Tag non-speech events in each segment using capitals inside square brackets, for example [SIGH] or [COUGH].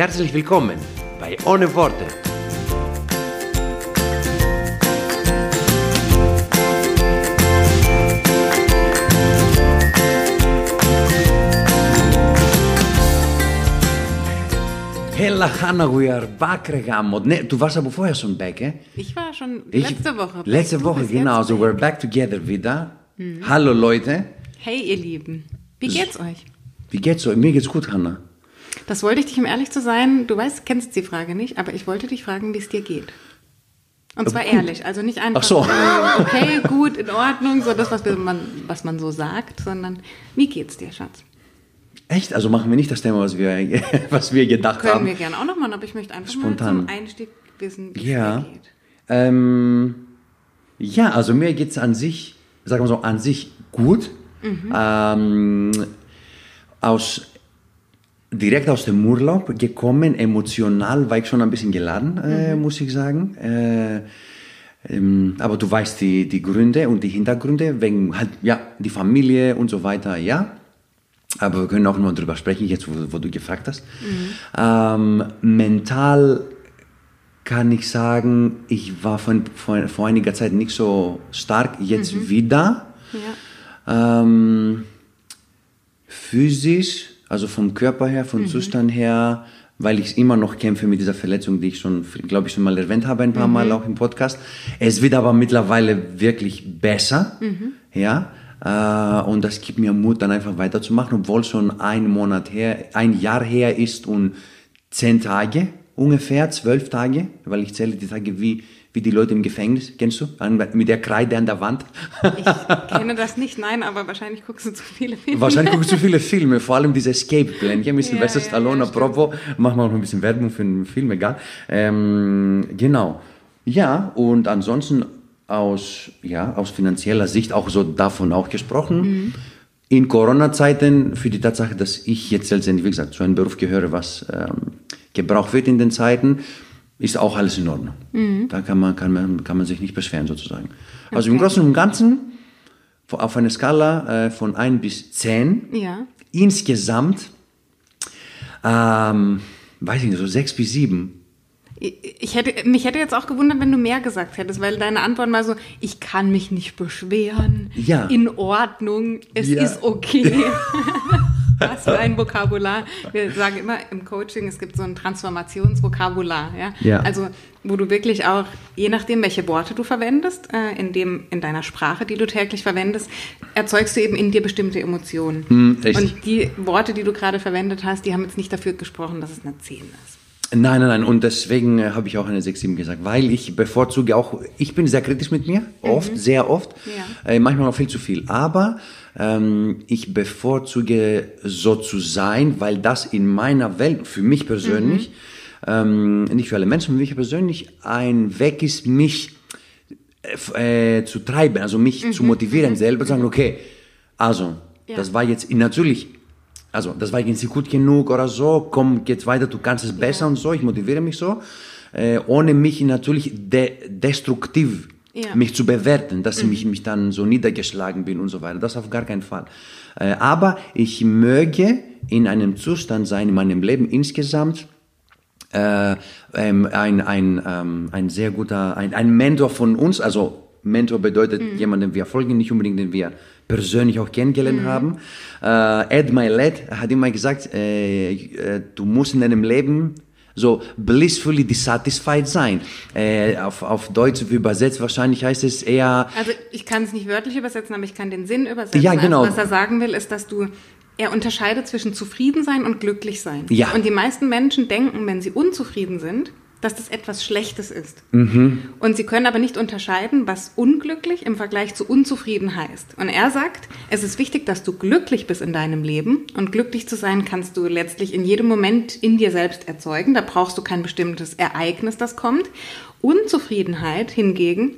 Herzlich willkommen bei Ohne Worte. Hella Hanna, we are back, Regamo. Ne, du warst aber vorher schon back, eh? Ich war schon Ich- letzte Woche. Letzte Du Woche, genau. So, we're back together wieder. Hallo Leute. Hey, ihr Lieben. Wie geht's euch? Wie geht's euch? Mir geht's gut, Hanna. Das wollte ich dich, um ehrlich zu sein, du weißt, kennst die Frage nicht, aber ich wollte dich fragen, wie es dir geht. Und zwar ehrlich, also nicht einfach Ach so. äh, okay, gut, in Ordnung, so das, was man, was man so sagt, sondern wie geht's dir, Schatz? Echt? Also machen wir nicht das Thema, was wir, [LAUGHS] was wir gedacht Können haben. wir gerne auch noch machen, aber ich möchte einfach Spontan. mal zum Einstieg wissen, wie Ja. es dir geht. Ähm, ja, also mir geht's an sich, sagen wir so, an sich gut. Ähm, aus, direkt aus dem Urlaub gekommen, emotional war ich schon ein bisschen geladen, äh, muss ich sagen. Äh, ähm, aber du weißt die, die Gründe und die Hintergründe, wegen halt, ja, die Familie und so weiter, ja. Aber wir können auch nur drüber sprechen, jetzt wo, wo du gefragt hast. Ähm, mental kann ich sagen, ich war von, vor, vor einiger Zeit nicht so stark, jetzt wieder. Ja. Ähm, physisch, also vom Körper her, vom Zustand her, weil ich immer noch kämpfe mit dieser Verletzung, die ich schon, glaube ich, schon mal erwähnt habe, ein paar Mal auch im Podcast. Es wird aber mittlerweile wirklich besser, ja. Äh, und das gibt mir Mut, dann einfach weiterzumachen, obwohl schon ein Monat her, ein Jahr her ist und zehn Tage ungefähr, zwölf Tage, weil ich zähle die Tage wie, wie die Leute im Gefängnis, kennst du? Mit der Kreide an der Wand. Ich kenne das nicht, nein, aber wahrscheinlich guckst du zu viele Filme. Wahrscheinlich gucke ich zu viele Filme, vor allem diese. Hier mit Sylvester ja, Stallone, ja, apropos, machen wir auch noch ein bisschen Werbung für den Film, egal. Ähm, genau. Ja, und ansonsten aus, ja, aus finanzieller Sicht auch so davon auch gesprochen. In Corona-Zeiten für die Tatsache, dass ich jetzt letztendlich, wie gesagt, zu einem Beruf gehöre, was ähm, gebraucht wird in den Zeiten, ist auch alles in Ordnung. Da kann man, kann, man, kann man sich nicht beschweren sozusagen. Also im Okay. Großen und Ganzen auf einer Skala äh, von 1 bis 10 Ja. insgesamt, ähm, weiß ich nicht, so 6 bis 7. Ich hätte, mich hätte jetzt auch gewundert, wenn du mehr gesagt hättest, weil deine Antwort war so, ich kann mich nicht beschweren, Ja. in Ordnung, es Ja. ist okay. [LAUGHS] Was für ein Vokabular. Wir sagen immer im Coaching, es gibt so ein Transformationsvokabular. Ja? Ja. Also, wo du wirklich auch, je nachdem, welche Worte du verwendest, äh, in, dem, in deiner Sprache, die du täglich verwendest, erzeugst du eben in dir bestimmte Emotionen. Hm. Und die Worte, die du gerade verwendet hast, die haben jetzt nicht dafür gesprochen, dass es eine 10 ist. Nein, nein, nein. Und deswegen äh, habe ich auch eine 6, 7 gesagt, weil ich bevorzuge auch, ich bin sehr kritisch mit mir, oft, sehr oft, Ja. äh, manchmal auch viel zu viel. Aber ähm, ich bevorzuge so zu sein, weil das in meiner Welt, für mich persönlich, ähm, nicht für alle Menschen, für mich persönlich ein Weg ist, mich äh, äh, zu treiben, also mich zu motivieren, selber zu sagen, okay, also, Ja. das war jetzt natürlich, also, das war jetzt nicht gut genug oder so, komm, geht's weiter, du kannst es besser und so, ich motiviere mich so, äh, ohne mich natürlich de destruktiv Ja. mich zu bewerten, dass ich mich, dann so niedergeschlagen bin und so weiter. Das auf gar keinen Fall. Äh, aber ich möge in einem Zustand sein, in meinem Leben insgesamt, äh, ähm, ein, ein, ähm, ein sehr guter, ein, ein Mentor von uns, also Mentor bedeutet jemand, den wir folgen, nicht unbedingt, den wir persönlich auch kennengelernt haben. Äh, Ed Milet hat immer gesagt, äh, äh, du musst in deinem Leben so blissfully dissatisfied sein. Äh, auf, auf Deutsch übersetzt wahrscheinlich heißt es eher, Also ich kann es nicht wörtlich übersetzen, aber ich kann den Sinn übersetzen. Ja, genau. Also, was er sagen will, ist, dass du er unterscheidet zwischen zufrieden sein und glücklich sein. Ja. Und die meisten Menschen denken, wenn sie unzufrieden sind, dass das etwas Schlechtes ist. Mhm. Und sie können aber nicht unterscheiden, was unglücklich im Vergleich zu unzufrieden heißt. Und er sagt, es ist wichtig, dass du glücklich bist in deinem Leben. Und glücklich zu sein kannst du letztlich in jedem Moment in dir selbst erzeugen. Da brauchst du kein bestimmtes Ereignis, das kommt. Unzufriedenheit hingegen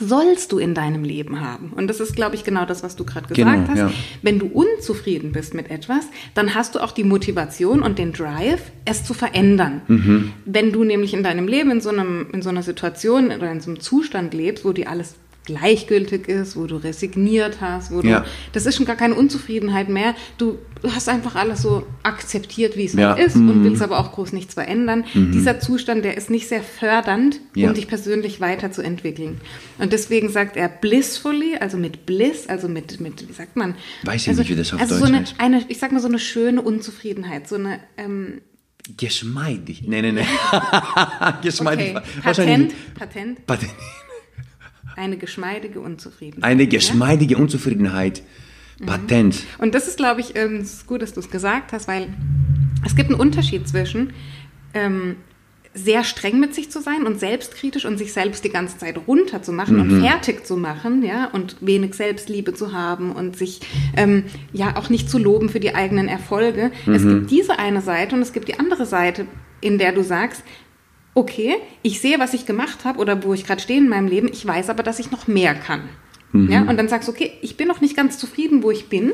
sollst du in deinem Leben haben. Und das ist, glaube ich, genau das, was du gerade gesagt Genau, hast. ja. Wenn du unzufrieden bist mit etwas, dann hast du auch die Motivation und den Drive, es zu verändern. Mhm. Wenn du nämlich in deinem Leben in so, einem, in so einer Situation oder in so einem Zustand lebst, wo dir alles gleichgültig ist, wo du resigniert hast, wo du, Ja. das ist schon gar keine Unzufriedenheit mehr. Du, hast einfach alles so akzeptiert, wie es Ja. halt ist Mhm. und willst aber auch groß nichts verändern. Dieser Zustand, der ist nicht sehr fördernd, Ja. um dich persönlich weiterzuentwickeln. Und deswegen sagt er blissfully, also mit Bliss, also mit, mit wie sagt man? Weiß ich also, nicht, wie das auf also Deutsch so eine, heißt. eine, ich sag mal so eine schöne Unzufriedenheit, so eine, ähm, Geschmeidig. Nee, nee, nee. [LAUGHS] Geschmeidig. okay, Patent, Patent, Patent. Eine geschmeidige Unzufriedenheit. Eine ja? geschmeidige Unzufriedenheit. Patent. Und das ist, glaube ich, ähm, ist gut, dass du es gesagt hast, weil es gibt einen Unterschied zwischen ähm, sehr streng mit sich zu sein und selbstkritisch und sich selbst die ganze Zeit runterzumachen und fertig zu machen, ja, und wenig Selbstliebe zu haben und sich ähm, ja auch nicht zu loben für die eigenen Erfolge. Es gibt diese eine Seite und es gibt die andere Seite, in der du sagst, okay, ich sehe, was ich gemacht habe oder wo ich gerade stehe in meinem Leben, ich weiß aber, dass ich noch mehr kann. Ja, und dann sagst du, okay, ich bin noch nicht ganz zufrieden, wo ich bin.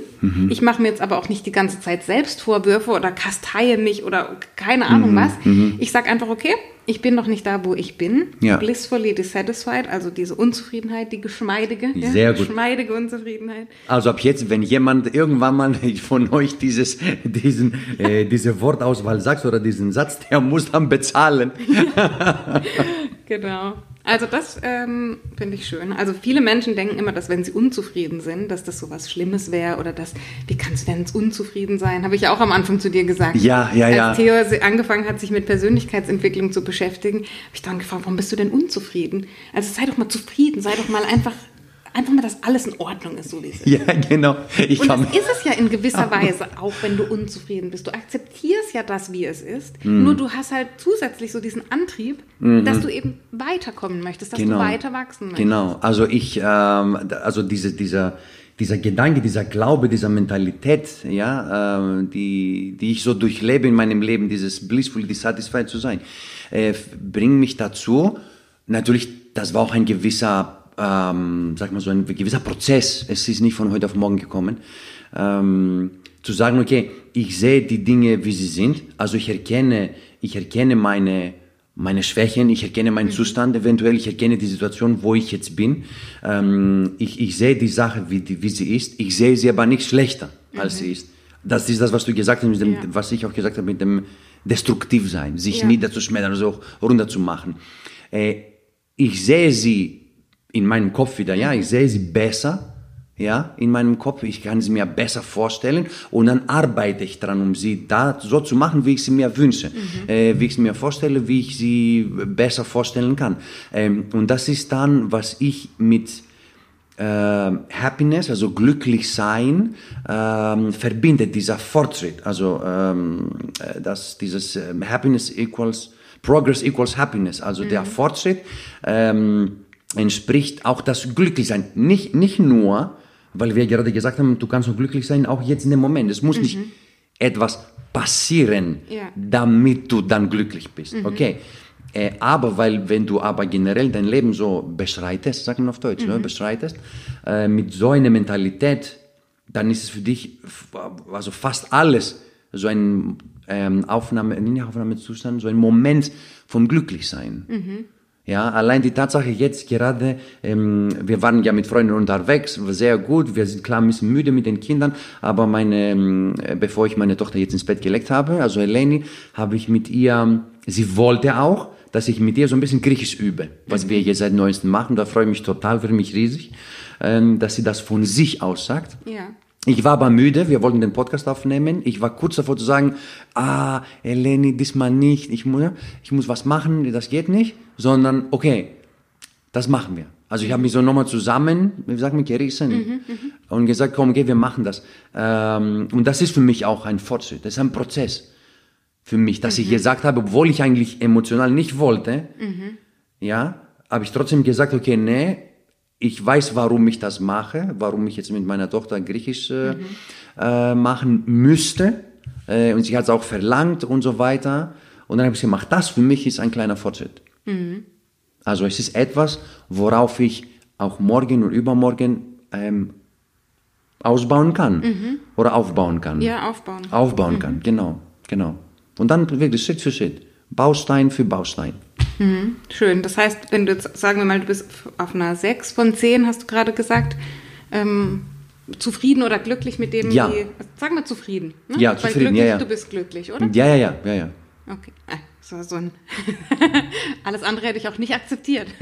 Ich mache mir jetzt aber auch nicht die ganze Zeit Selbstvorwürfe oder kasteie mich oder keine Ahnung was. Ich sag einfach, okay, ich bin noch nicht da, wo ich bin. Ja. Blissfully dissatisfied, also diese Unzufriedenheit, die geschmeidige, ja, Sehr gut. geschmeidige Unzufriedenheit. Also ab jetzt, wenn jemand irgendwann mal [LAUGHS] von euch dieses, diesen, äh, diese Wortauswahl sagt oder diesen Satz, der muss dann bezahlen. [LAUGHS] Genau. Also das ähm, finde ich schön. Also viele Menschen denken immer, dass wenn sie unzufrieden sind, dass das so was Schlimmes wäre oder dass, wie kannst du denn unzufrieden sein? Habe ich ja auch am Anfang zu dir gesagt. Ja, ja, ja. Als Theo angefangen hat, sich mit Persönlichkeitsentwicklung zu beschäftigen, habe ich dann gefragt, warum bist du denn unzufrieden? Also sei doch mal zufrieden, sei doch mal einfach, einfach mal, dass alles in Ordnung ist, so wie es ist. Ja, genau. Ich Und das ist es ja in gewisser Weise, auch wenn du unzufrieden bist. Du akzeptierst ja das, wie es ist. Mhm. Nur du hast halt zusätzlich so diesen Antrieb, dass du eben weiterkommen möchtest, dass du weiter wachsen möchtest. Genau, also ich, ähm, also diese, dieser, dieser Gedanke, dieser Glaube, dieser Mentalität, ja, ähm, die, die ich so durchlebe in meinem Leben, dieses blissful dissatisfied zu sein, äh, bringt mich dazu, natürlich, das war auch ein gewisser, ähm, sag mal so, ein gewisser Prozess, es ist nicht von heute auf morgen gekommen, ähm, zu sagen, okay, ich sehe die Dinge, wie sie sind, also ich erkenne, ich erkenne meine, meine Schwächen, ich erkenne meinen Zustand eventuell, ich erkenne die Situation, wo ich jetzt bin. Ähm, ich, ich sehe die Sache, wie, die, wie sie ist. Ich sehe sie aber nicht schlechter, als sie ist. Das ist das, was du gesagt hast, mit dem, Ja. was ich auch gesagt habe, mit dem Destruktivsein, sich Ja. niederzuschmettern, also auch runterzumachen. Äh, ich sehe sie in meinem Kopf wieder, ja, ich sehe sie besser, ja, in meinem Kopf, ich kann sie mir besser vorstellen und dann arbeite ich dran, um sie da so zu machen, wie ich sie mir wünsche, äh, wie ich sie mir vorstelle, wie ich sie besser vorstellen kann. Ähm, und das ist dann, was ich mit ähm, Happiness, also glücklich sein, ähm, verbindet dieser Fortschritt, also ähm, äh, dass dieses ähm, Happiness equals Progress equals Happiness, also der Fortschritt. Ähm, entspricht auch das Glücklichsein. Nicht nicht nur, weil wir gerade gesagt haben, du kannst nur glücklich sein, auch jetzt in dem Moment. Es muss nicht etwas passieren, Ja. damit du dann glücklich bist. Okay. Äh, aber weil, wenn du aber generell dein Leben so beschreitest, sagt man auf Deutsch, ne, beschreitest, äh, mit so einer Mentalität, dann ist es für dich, also fast alles, so ein ähm, Aufnahme, nicht Aufnahmezustand, so ein Moment vom Glücklichsein. Ja, allein die Tatsache jetzt gerade, ähm, wir waren ja mit Freunden unterwegs, sehr gut, wir sind klar ein bisschen müde mit den Kindern, aber meine, ähm, äh, bevor ich meine Tochter jetzt ins Bett gelegt habe, also Eleni, habe ich mit ihr, sie wollte auch, dass ich mit ihr so ein bisschen Griechisch übe, was wir jetzt seit neuestem machen, da freue ich mich total, für mich riesig, ähm, dass sie das von sich aus sagt. Ja. Ich war aber müde, wir wollten den Podcast aufnehmen. Ich war kurz davor zu sagen, ah, Eleni, diesmal nicht, ich muss, ich muss was machen, das geht nicht, sondern okay, das machen wir. Also ich habe mich so nochmal zusammen, wie sagt man, gerissen und gesagt, komm, okay, wir machen das. Ähm, und das ist für mich auch ein Fortschritt, das ist ein Prozess. für mich, dass ich gesagt habe, obwohl ich eigentlich emotional nicht wollte, ja, habe ich trotzdem gesagt, okay, nee, ich weiß, warum ich das mache, warum ich jetzt mit meiner Tochter Griechisch äh, äh, machen müsste. Äh, und sie hat es auch verlangt und so weiter. Und dann habe ich gemacht, das für mich ist ein kleiner Fortschritt. Also es ist etwas, worauf ich auch morgen und übermorgen ähm, ausbauen kann oder aufbauen kann. Ja, aufbauen. Aufbauen kann, genau, genau. Und dann wirklich Schritt für Schritt, Baustein für Baustein. Schön. Das heißt, wenn du jetzt, sagen wir mal, du bist auf einer 6 von 10, hast du gerade gesagt, ähm, zufrieden oder glücklich mit dem, Ja. wie, sagen wir zufrieden. Ne? Ja, Weil zufrieden, glücklich, ja, ja. Du bist glücklich, oder? Ja, ja, ja, ja, ja. Okay. Ah, Das war so ein. [LAUGHS] Alles andere hätte ich auch nicht akzeptiert. [LAUGHS]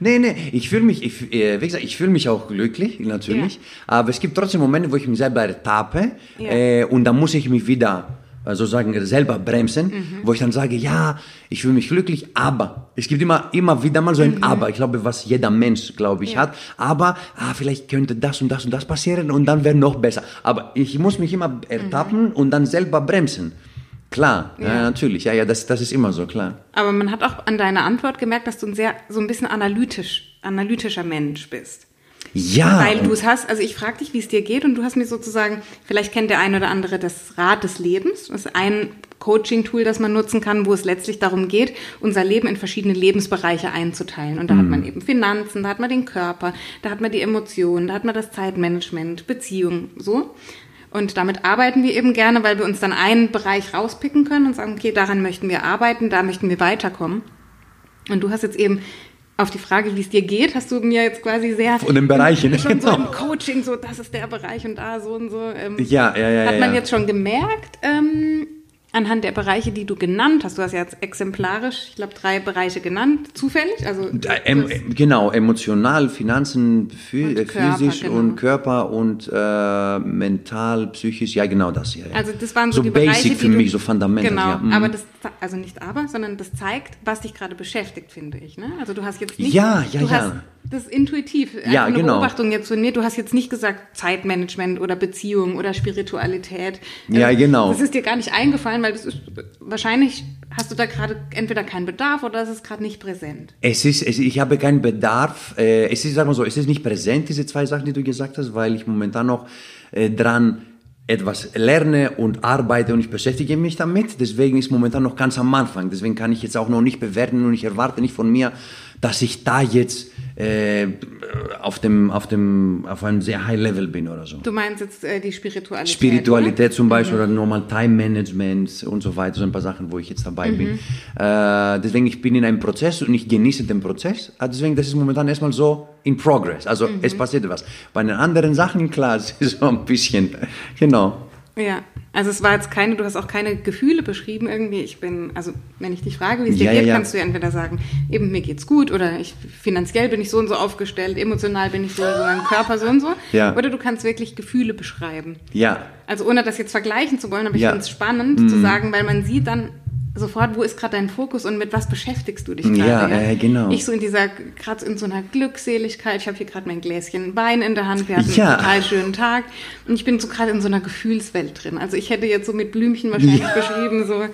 Nee, nee, ich fühle mich, ich, äh, wie gesagt, ich fühle mich auch glücklich, natürlich. Aber es gibt trotzdem Momente, wo ich mich selber ertappe Ja. äh, und dann muss ich mich wieder sozusagen selber bremsen, Mhm. wo ich dann sage, ja, ich fühle mich glücklich, aber es gibt immer, immer wieder mal so ein Aber. Ich glaube, was jeder Mensch, glaube ich, Mhm. Ja. hat. Aber ah, vielleicht könnte das und das und das passieren und dann wäre noch besser. Aber ich muss mich immer ertappen und dann selber bremsen. Klar, ja. Mhm. Ja. natürlich, ja, ja, das, das ist immer so, klar. Aber man hat auch an deiner Antwort gemerkt, dass du ein sehr, so ein bisschen analytisch, analytischer Mensch bist. Ja. Weil du es hast, also ich frage dich, wie es dir geht und du hast mir sozusagen, vielleicht kennt der ein oder andere das Rad des Lebens. Das ist ein Coaching-Tool, das man nutzen kann, wo es letztlich darum geht, unser Leben in verschiedene Lebensbereiche einzuteilen. Und da hat man eben Finanzen, da hat man den Körper, da hat man die Emotionen, da hat man das Zeitmanagement, Beziehungen, so. Und damit arbeiten wir eben gerne, weil wir uns dann einen Bereich rauspicken können und sagen, okay, daran möchten wir arbeiten, da möchten wir weiterkommen. Und du hast jetzt eben auf die Frage, wie es dir geht, hast du mir jetzt quasi sehr Von den Bereichen, [LAUGHS] schon so genau. im Coaching, so das ist der Bereich und da so und so. Ähm, Ja, ja, ja, Hat man ja. jetzt schon gemerkt, ähm, anhand der Bereiche, die du genannt hast, du hast ja jetzt exemplarisch, ich glaube, drei Bereiche genannt, zufällig, also das- genau, emotional, Finanzen, Und äh, Körper, physisch genau. und Körper und äh, mental, psychisch, ja genau das hier. Ja. Also das waren so, so die basic Bereiche, für mich, so Fundamental. Genau, ja. Mhm. aber das, also nicht aber, sondern das zeigt, was dich gerade beschäftigt, finde ich. Ne? Also du hast jetzt nicht, Ja, ja, du ja. hast das intuitiv, einfach Ja, eine genau. Beobachtung jetzt von mir, du hast jetzt nicht gesagt Zeitmanagement oder Beziehung oder Spiritualität. Ja, Ähm, genau. Das ist dir gar nicht eingefallen, weil das ist, wahrscheinlich hast du da gerade entweder keinen Bedarf oder es ist gerade nicht präsent. Es ist, es, ich habe keinen Bedarf. Äh, es ist, sagen wir so, es ist nicht präsent, diese zwei Sachen, die du gesagt hast, weil ich momentan noch äh, dran etwas lerne und arbeite und ich beschäftige mich damit. Deswegen ist momentan noch ganz am Anfang. Deswegen kann ich jetzt auch noch nicht bewerten und ich erwarte nicht von mir, dass ich da jetzt äh, auf dem, auf dem, auf einem sehr High Level bin oder so. Du meinst jetzt äh, die Spiritualität. Spiritualität zum Beispiel oder normal Time Management und so weiter, so ein paar Sachen, wo ich jetzt dabei bin. Äh, deswegen, ich bin in einem Prozess und ich genieße den Prozess. Äh, Deswegen, das ist momentan erstmal so in progress. Also es passiert etwas. Bei den anderen Sachen, klar, es ist so ein bisschen, genau. Ja, also es war jetzt keine, du hast auch keine Gefühle beschrieben irgendwie. Ich bin, also wenn ich dich frage, wie es dir Ja, geht, ja. kannst du ja entweder sagen, eben mir geht's gut oder ich finanziell bin ich so und so aufgestellt, emotional bin ich so und so, mein Körper so und so. Ja. Oder du kannst wirklich Gefühle beschreiben. Ja, Also ohne das jetzt vergleichen zu wollen, aber ich. Mhm. finde es spannend zu sagen, weil man sieht dann sofort, wo ist gerade dein Fokus und mit was beschäftigst du dich gerade. Ja, äh, genau. Ich so in dieser, gerade in so einer Glückseligkeit, ich habe hier gerade mein Gläschen Wein in der Hand, wir hatten Ja. einen total schönen Tag und ich bin so gerade in so einer Gefühlswelt drin. Also ich hätte jetzt so mit Blümchen wahrscheinlich Ja. beschrieben, so,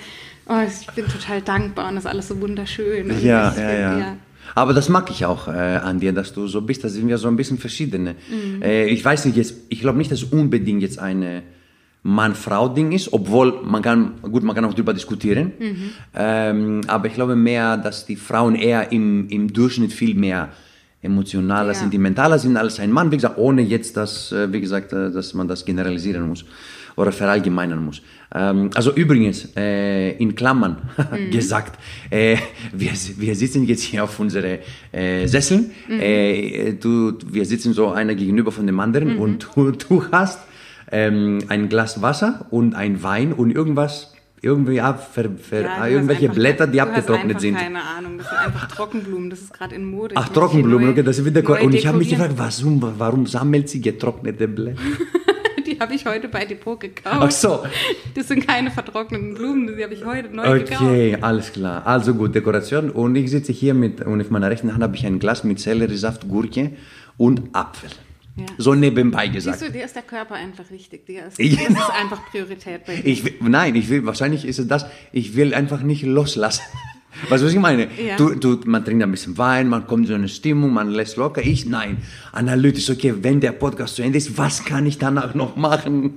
oh, ich bin total dankbar und das ist alles so wunderschön. Und ja, ja, bin- ja. Aber das mag ich auch äh, an dir, dass du so bist. Da sind wir so ein bisschen verschiedene. Äh, ich weiß nicht jetzt, ich glaube nicht, dass unbedingt jetzt eine Mann-Frau-Ding ist, obwohl man kann, gut, man kann auch darüber diskutieren. Ähm, aber ich glaube mehr, dass die Frauen eher im, im Durchschnitt viel mehr emotionaler, Ja. sentimentaler sind als ein Mann. Wie gesagt, ohne jetzt, dass, äh, wie gesagt, äh, dass man das generalisieren muss oder verallgemeinern muss. Ähm, also übrigens, äh, in Klammern [LAUGHS] gesagt, äh, wir, wir sitzen jetzt hier auf unsere äh, Sesseln. Äh, du, wir sitzen so einer gegenüber von dem anderen und du, du hast ähm, ein Glas Wasser und ein Wein und irgendwas, irgendwie ja, ver, ver, Ja, hast irgendwelche Blätter, die abgetrocknet sind. Keine Ahnung, das sind einfach Trockenblumen, das ist gerade in Mode. Ach, Trockenblumen, okay, das ist wieder neu Und ich habe mich gefragt, warum, warum sammelt sie getrocknete Blätter? [LAUGHS] Die habe ich heute bei Depot gekauft. Ach so. Das sind keine vertrockneten Blumen, die habe ich heute neu gekauft. Okay, alles klar. Also gut, Dekoration. Und ich sitze hier mit, und auf meiner rechten Hand habe ich ein Glas mit Selleriesaft, Gurke und Apfel. Ja. So nebenbei gesagt. Siehst du, dir ist der Körper einfach wichtig. Dir ist. [LAUGHS] Das ist einfach Priorität bei dir. Ich will, nein, ich will, wahrscheinlich ist es das, ich will einfach nicht loslassen. [LAUGHS] Weißt du, was ich meine? Ja. Du, du, man trinkt ein bisschen Wein, man kommt in so eine Stimmung, man lässt locker. Ich, nein, analytisch, okay, wenn der Podcast zu Ende ist, was kann ich danach noch machen?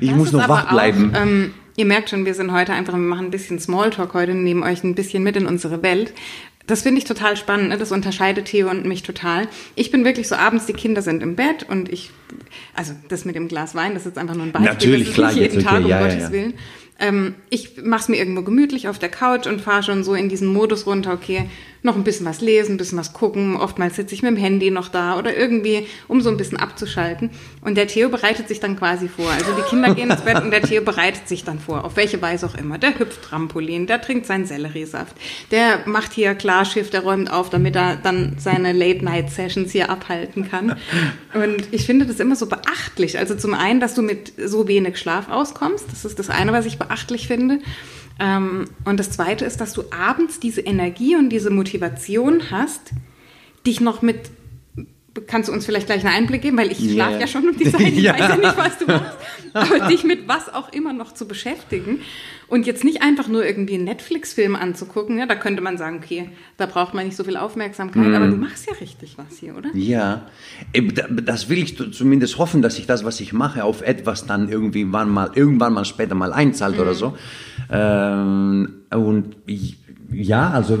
Ich das muss noch wach bleiben. Auch, ähm, ihr merkt schon, wir sind heute einfach, wir machen ein bisschen Smalltalk heute, nehmen euch ein bisschen mit in unsere Welt. Das finde ich total spannend. Ne? Das unterscheidet Theo und mich total. Ich bin wirklich so abends, die Kinder sind im Bett und ich, also das mit dem Glas Wein, das ist jetzt einfach nur ein Beispiel. Natürlich, klar, nicht jeden jetzt, Tag, okay, um ja, Gottes ja. Willen. Ähm, ich mache es mir irgendwo gemütlich auf der Couch und fahre schon so in diesen Modus runter, okay, noch ein bisschen was lesen, ein bisschen was gucken. Oftmals sitze ich mit dem Handy noch da oder irgendwie, um so ein bisschen abzuschalten. Und der Theo bereitet sich dann quasi vor. Also die Kinder gehen ins Bett und der Theo bereitet sich dann vor, auf welche Weise auch immer. Der hüpft Trampolin, der trinkt seinen Selleriesaft, der macht hier Klarschiff, der räumt auf, damit er dann seine Late-Night-Sessions hier abhalten kann. Und ich finde das immer so beachtlich. Also zum einen, dass du mit so wenig Schlaf auskommst. Das ist das eine, was ich beachtlich finde. Ähm, und das Zweite ist, dass du abends diese Energie und diese Motivation hast, dich noch mit kannst du uns vielleicht gleich einen Einblick geben, weil ich yeah. schlafe ja schon um die Zeit, [LAUGHS] ich ja. weiß ja nicht, was du machst, aber dich mit was auch immer noch zu beschäftigen und jetzt nicht einfach nur irgendwie einen Netflix-Film anzugucken, ja, da könnte man sagen, okay, da braucht man nicht so viel Aufmerksamkeit, mm. aber du machst ja richtig was hier, oder? Ja, das will ich zumindest hoffen, dass ich das, was ich mache, auf etwas dann irgendwie wann mal, irgendwann mal später mal einzahlt mm. oder so. Ähm, und ja, also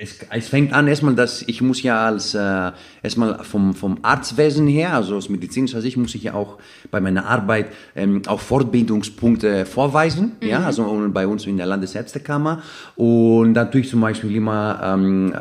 es, es, fängt an erstmal, dass ich muss ja als äh, erstmal vom, vom Arztwesen her, also aus medizinischer Sicht, muss ich ja auch bei meiner Arbeit ähm, auch Fortbildungspunkte vorweisen, mhm. ja, also bei uns in der Landesärztekammer und natürlich zum Beispiel immer ähm,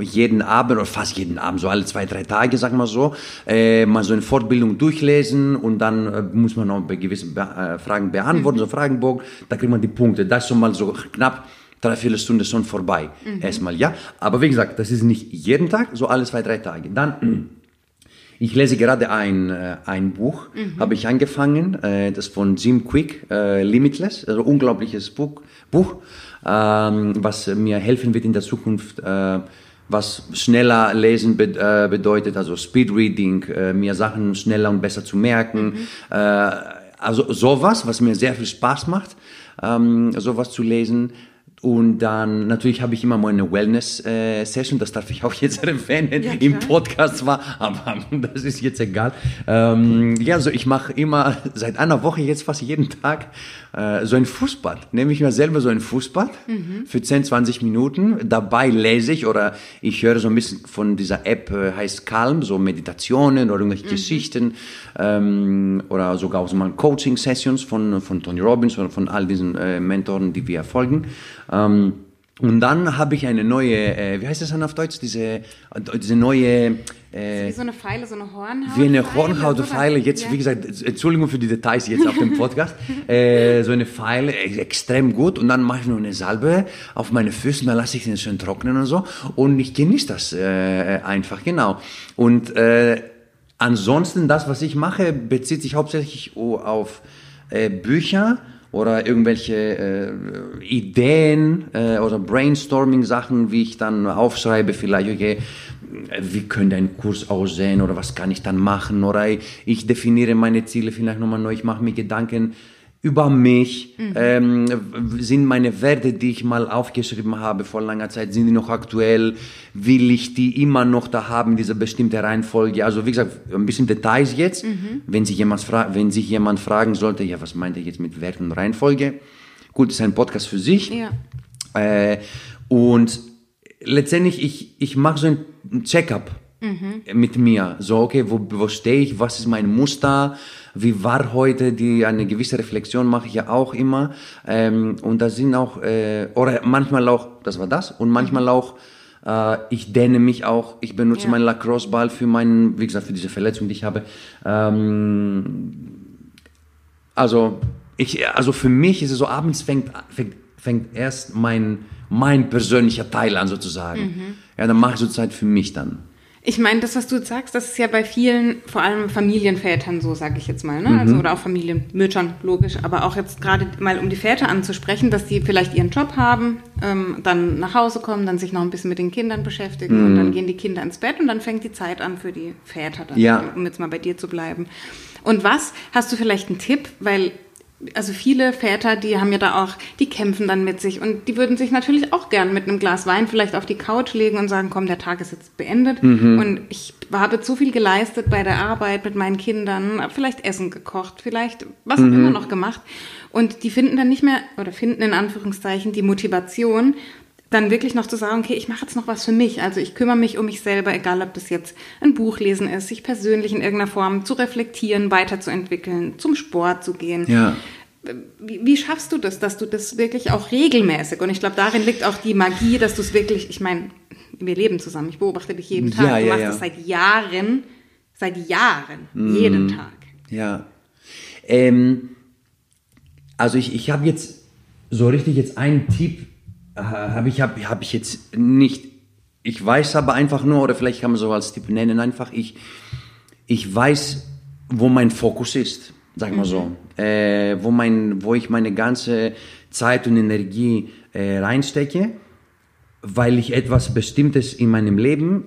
jeden Abend oder fast jeden Abend, so alle zwei, drei Tage, sag mal so, äh, mal so eine Fortbildung durchlesen und dann äh, muss man noch bei gewissen Be äh, Fragen beantworten, mhm. so Fragenbogen, da kriegt man die Punkte. Das ist schon mal so knapp dreiviertel Stunde schon vorbei. Mhm. Erstmal, ja. Aber wie gesagt, das ist nicht jeden Tag, so alle zwei, drei Tage. Dann, [CLEARS THROAT] ich lese gerade ein, äh, ein Buch, mhm. habe ich angefangen, äh, das von Jim Quick, äh, Limitless, also unglaubliches Buch, Buch ähm, was mir helfen wird in der Zukunft, was schneller lesen bedeutet, also Speed Reading, mir Sachen schneller und besser zu merken. Mhm. also sowas, was mir sehr viel Spaß macht, ähm, sowas zu lesen. Und dann natürlich habe ich immer meine Wellness-Session, das darf ich auch jetzt erwähnen, ja, im Podcast zwar, aber [LAUGHS] das ist jetzt egal. Ähm, ja, also ich mache immer seit einer Woche jetzt fast jeden Tag äh, so ein Fußbad. Nehme ich mir selber so ein Fußbad mhm. für 10, 20 Minuten. Dabei lese ich oder ich höre so ein bisschen von dieser App, äh, heißt Calm, so Meditationen oder irgendwelche mhm. Geschichten ähm, oder sogar auch so mal Coaching-Sessions von, von Tony Robbins oder von all diesen äh, Mentoren, die wir folgen. Ähm, und dann habe ich eine neue, äh, wie heißt das dann auf Deutsch, diese, diese neue... Äh, wie so eine Pfeile, so eine Hornhaut. Wie eine Hornhautpfeile, jetzt, ja. wie gesagt, Entschuldigung für die Details jetzt auf dem [LAUGHS] Podcast, äh, so eine Pfeile, äh, extrem gut. Und dann mache ich noch eine Salbe auf meine Füße, dann lasse ich den schön trocknen und so. Und ich genieße das äh, einfach, genau. Und äh, ansonsten, das, was ich mache, bezieht sich hauptsächlich auf äh, Bücher, oder irgendwelche äh, Ideen äh, oder Brainstorming-Sachen, wie ich dann aufschreibe, vielleicht, okay, wie könnte ein Kurs aussehen oder was kann ich dann machen? Oder ich definiere meine Ziele vielleicht nochmal neu, ich mache mir Gedanken, über mich, mhm. ähm, sind meine Werte, die ich mal aufgeschrieben habe vor langer Zeit, sind die noch aktuell, will ich die immer noch da haben, diese bestimmte Reihenfolge, also wie gesagt, ein bisschen Details jetzt, mhm. wenn, sich jemand wenn sich jemand fragen sollte, ja, was meint er jetzt mit Werten und Reihenfolge? Gut, ist ein Podcast für sich. Ja. Äh, und letztendlich, ich, ich mache so ein Check-up mhm. mit mir, so, okay, wo, wo stehe ich, was ist mein Muster, wie war heute, die eine gewisse Reflexion mache ich ja auch immer. Ähm, und da sind auch, äh, oder manchmal auch, das war das, und manchmal auch, äh, ich dehne mich auch, ich benutze ja. meinen Lacrosse-Ball für meinen, wie gesagt, für diese Verletzung, die ich habe. Ähm, also, ich, also für mich ist es so, abends fängt, fängt, fängt erst mein, mein persönlicher Teil an sozusagen. Mhm. Ja, dann mache ich so Zeit für mich dann. Ich meine, das, was du sagst, das ist ja bei vielen, vor allem Familienvätern so, sage ich jetzt mal, ne? also, oder auch Familienmüttern, logisch, aber auch jetzt gerade mal um die Väter anzusprechen, dass die vielleicht ihren Job haben, ähm, dann nach Hause kommen, dann sich noch ein bisschen mit den Kindern beschäftigen und dann gehen die Kinder ins Bett und dann fängt die Zeit an für die Väter, dann, Ja. um jetzt mal bei dir zu bleiben. Und was, hast du vielleicht einen Tipp, weil also viele Väter, die haben ja da auch, die kämpfen dann mit sich und die würden sich natürlich auch gern mit einem Glas Wein vielleicht auf die Couch legen und sagen, komm, der Tag ist jetzt beendet. Und ich habe so viel geleistet bei der Arbeit mit meinen Kindern, hab vielleicht Essen gekocht, vielleicht was auch immer noch gemacht. Und die finden dann nicht mehr oder finden in Anführungszeichen die Motivation, dann wirklich noch zu sagen, okay, ich mache jetzt noch was für mich. Also ich kümmere mich um mich selber, egal ob das jetzt ein Buch lesen ist, sich persönlich in irgendeiner Form zu reflektieren, weiterzuentwickeln, zum Sport zu gehen. Ja. Wie, wie schaffst du das, dass du das wirklich auch regelmäßig, und ich glaube, darin liegt auch die Magie, dass du es wirklich, ich meine, wir leben zusammen, ich beobachte dich jeden Tag, Ja, du ja, machst ja. das seit Jahren, seit Jahren, Mhm. jeden Tag. Ja. Ähm, also ich, ich habe jetzt so richtig jetzt einen Tipp, äh, habe ich, hab, hab ich jetzt nicht. Ich weiß aber einfach nur, oder vielleicht kann man so als Tipp nennen, einfach, ich, ich weiß, wo mein Fokus ist, sag mal so. Äh, wo, mein, wo ich meine ganze Zeit und Energie äh, reinstecke, weil ich etwas Bestimmtes in meinem Leben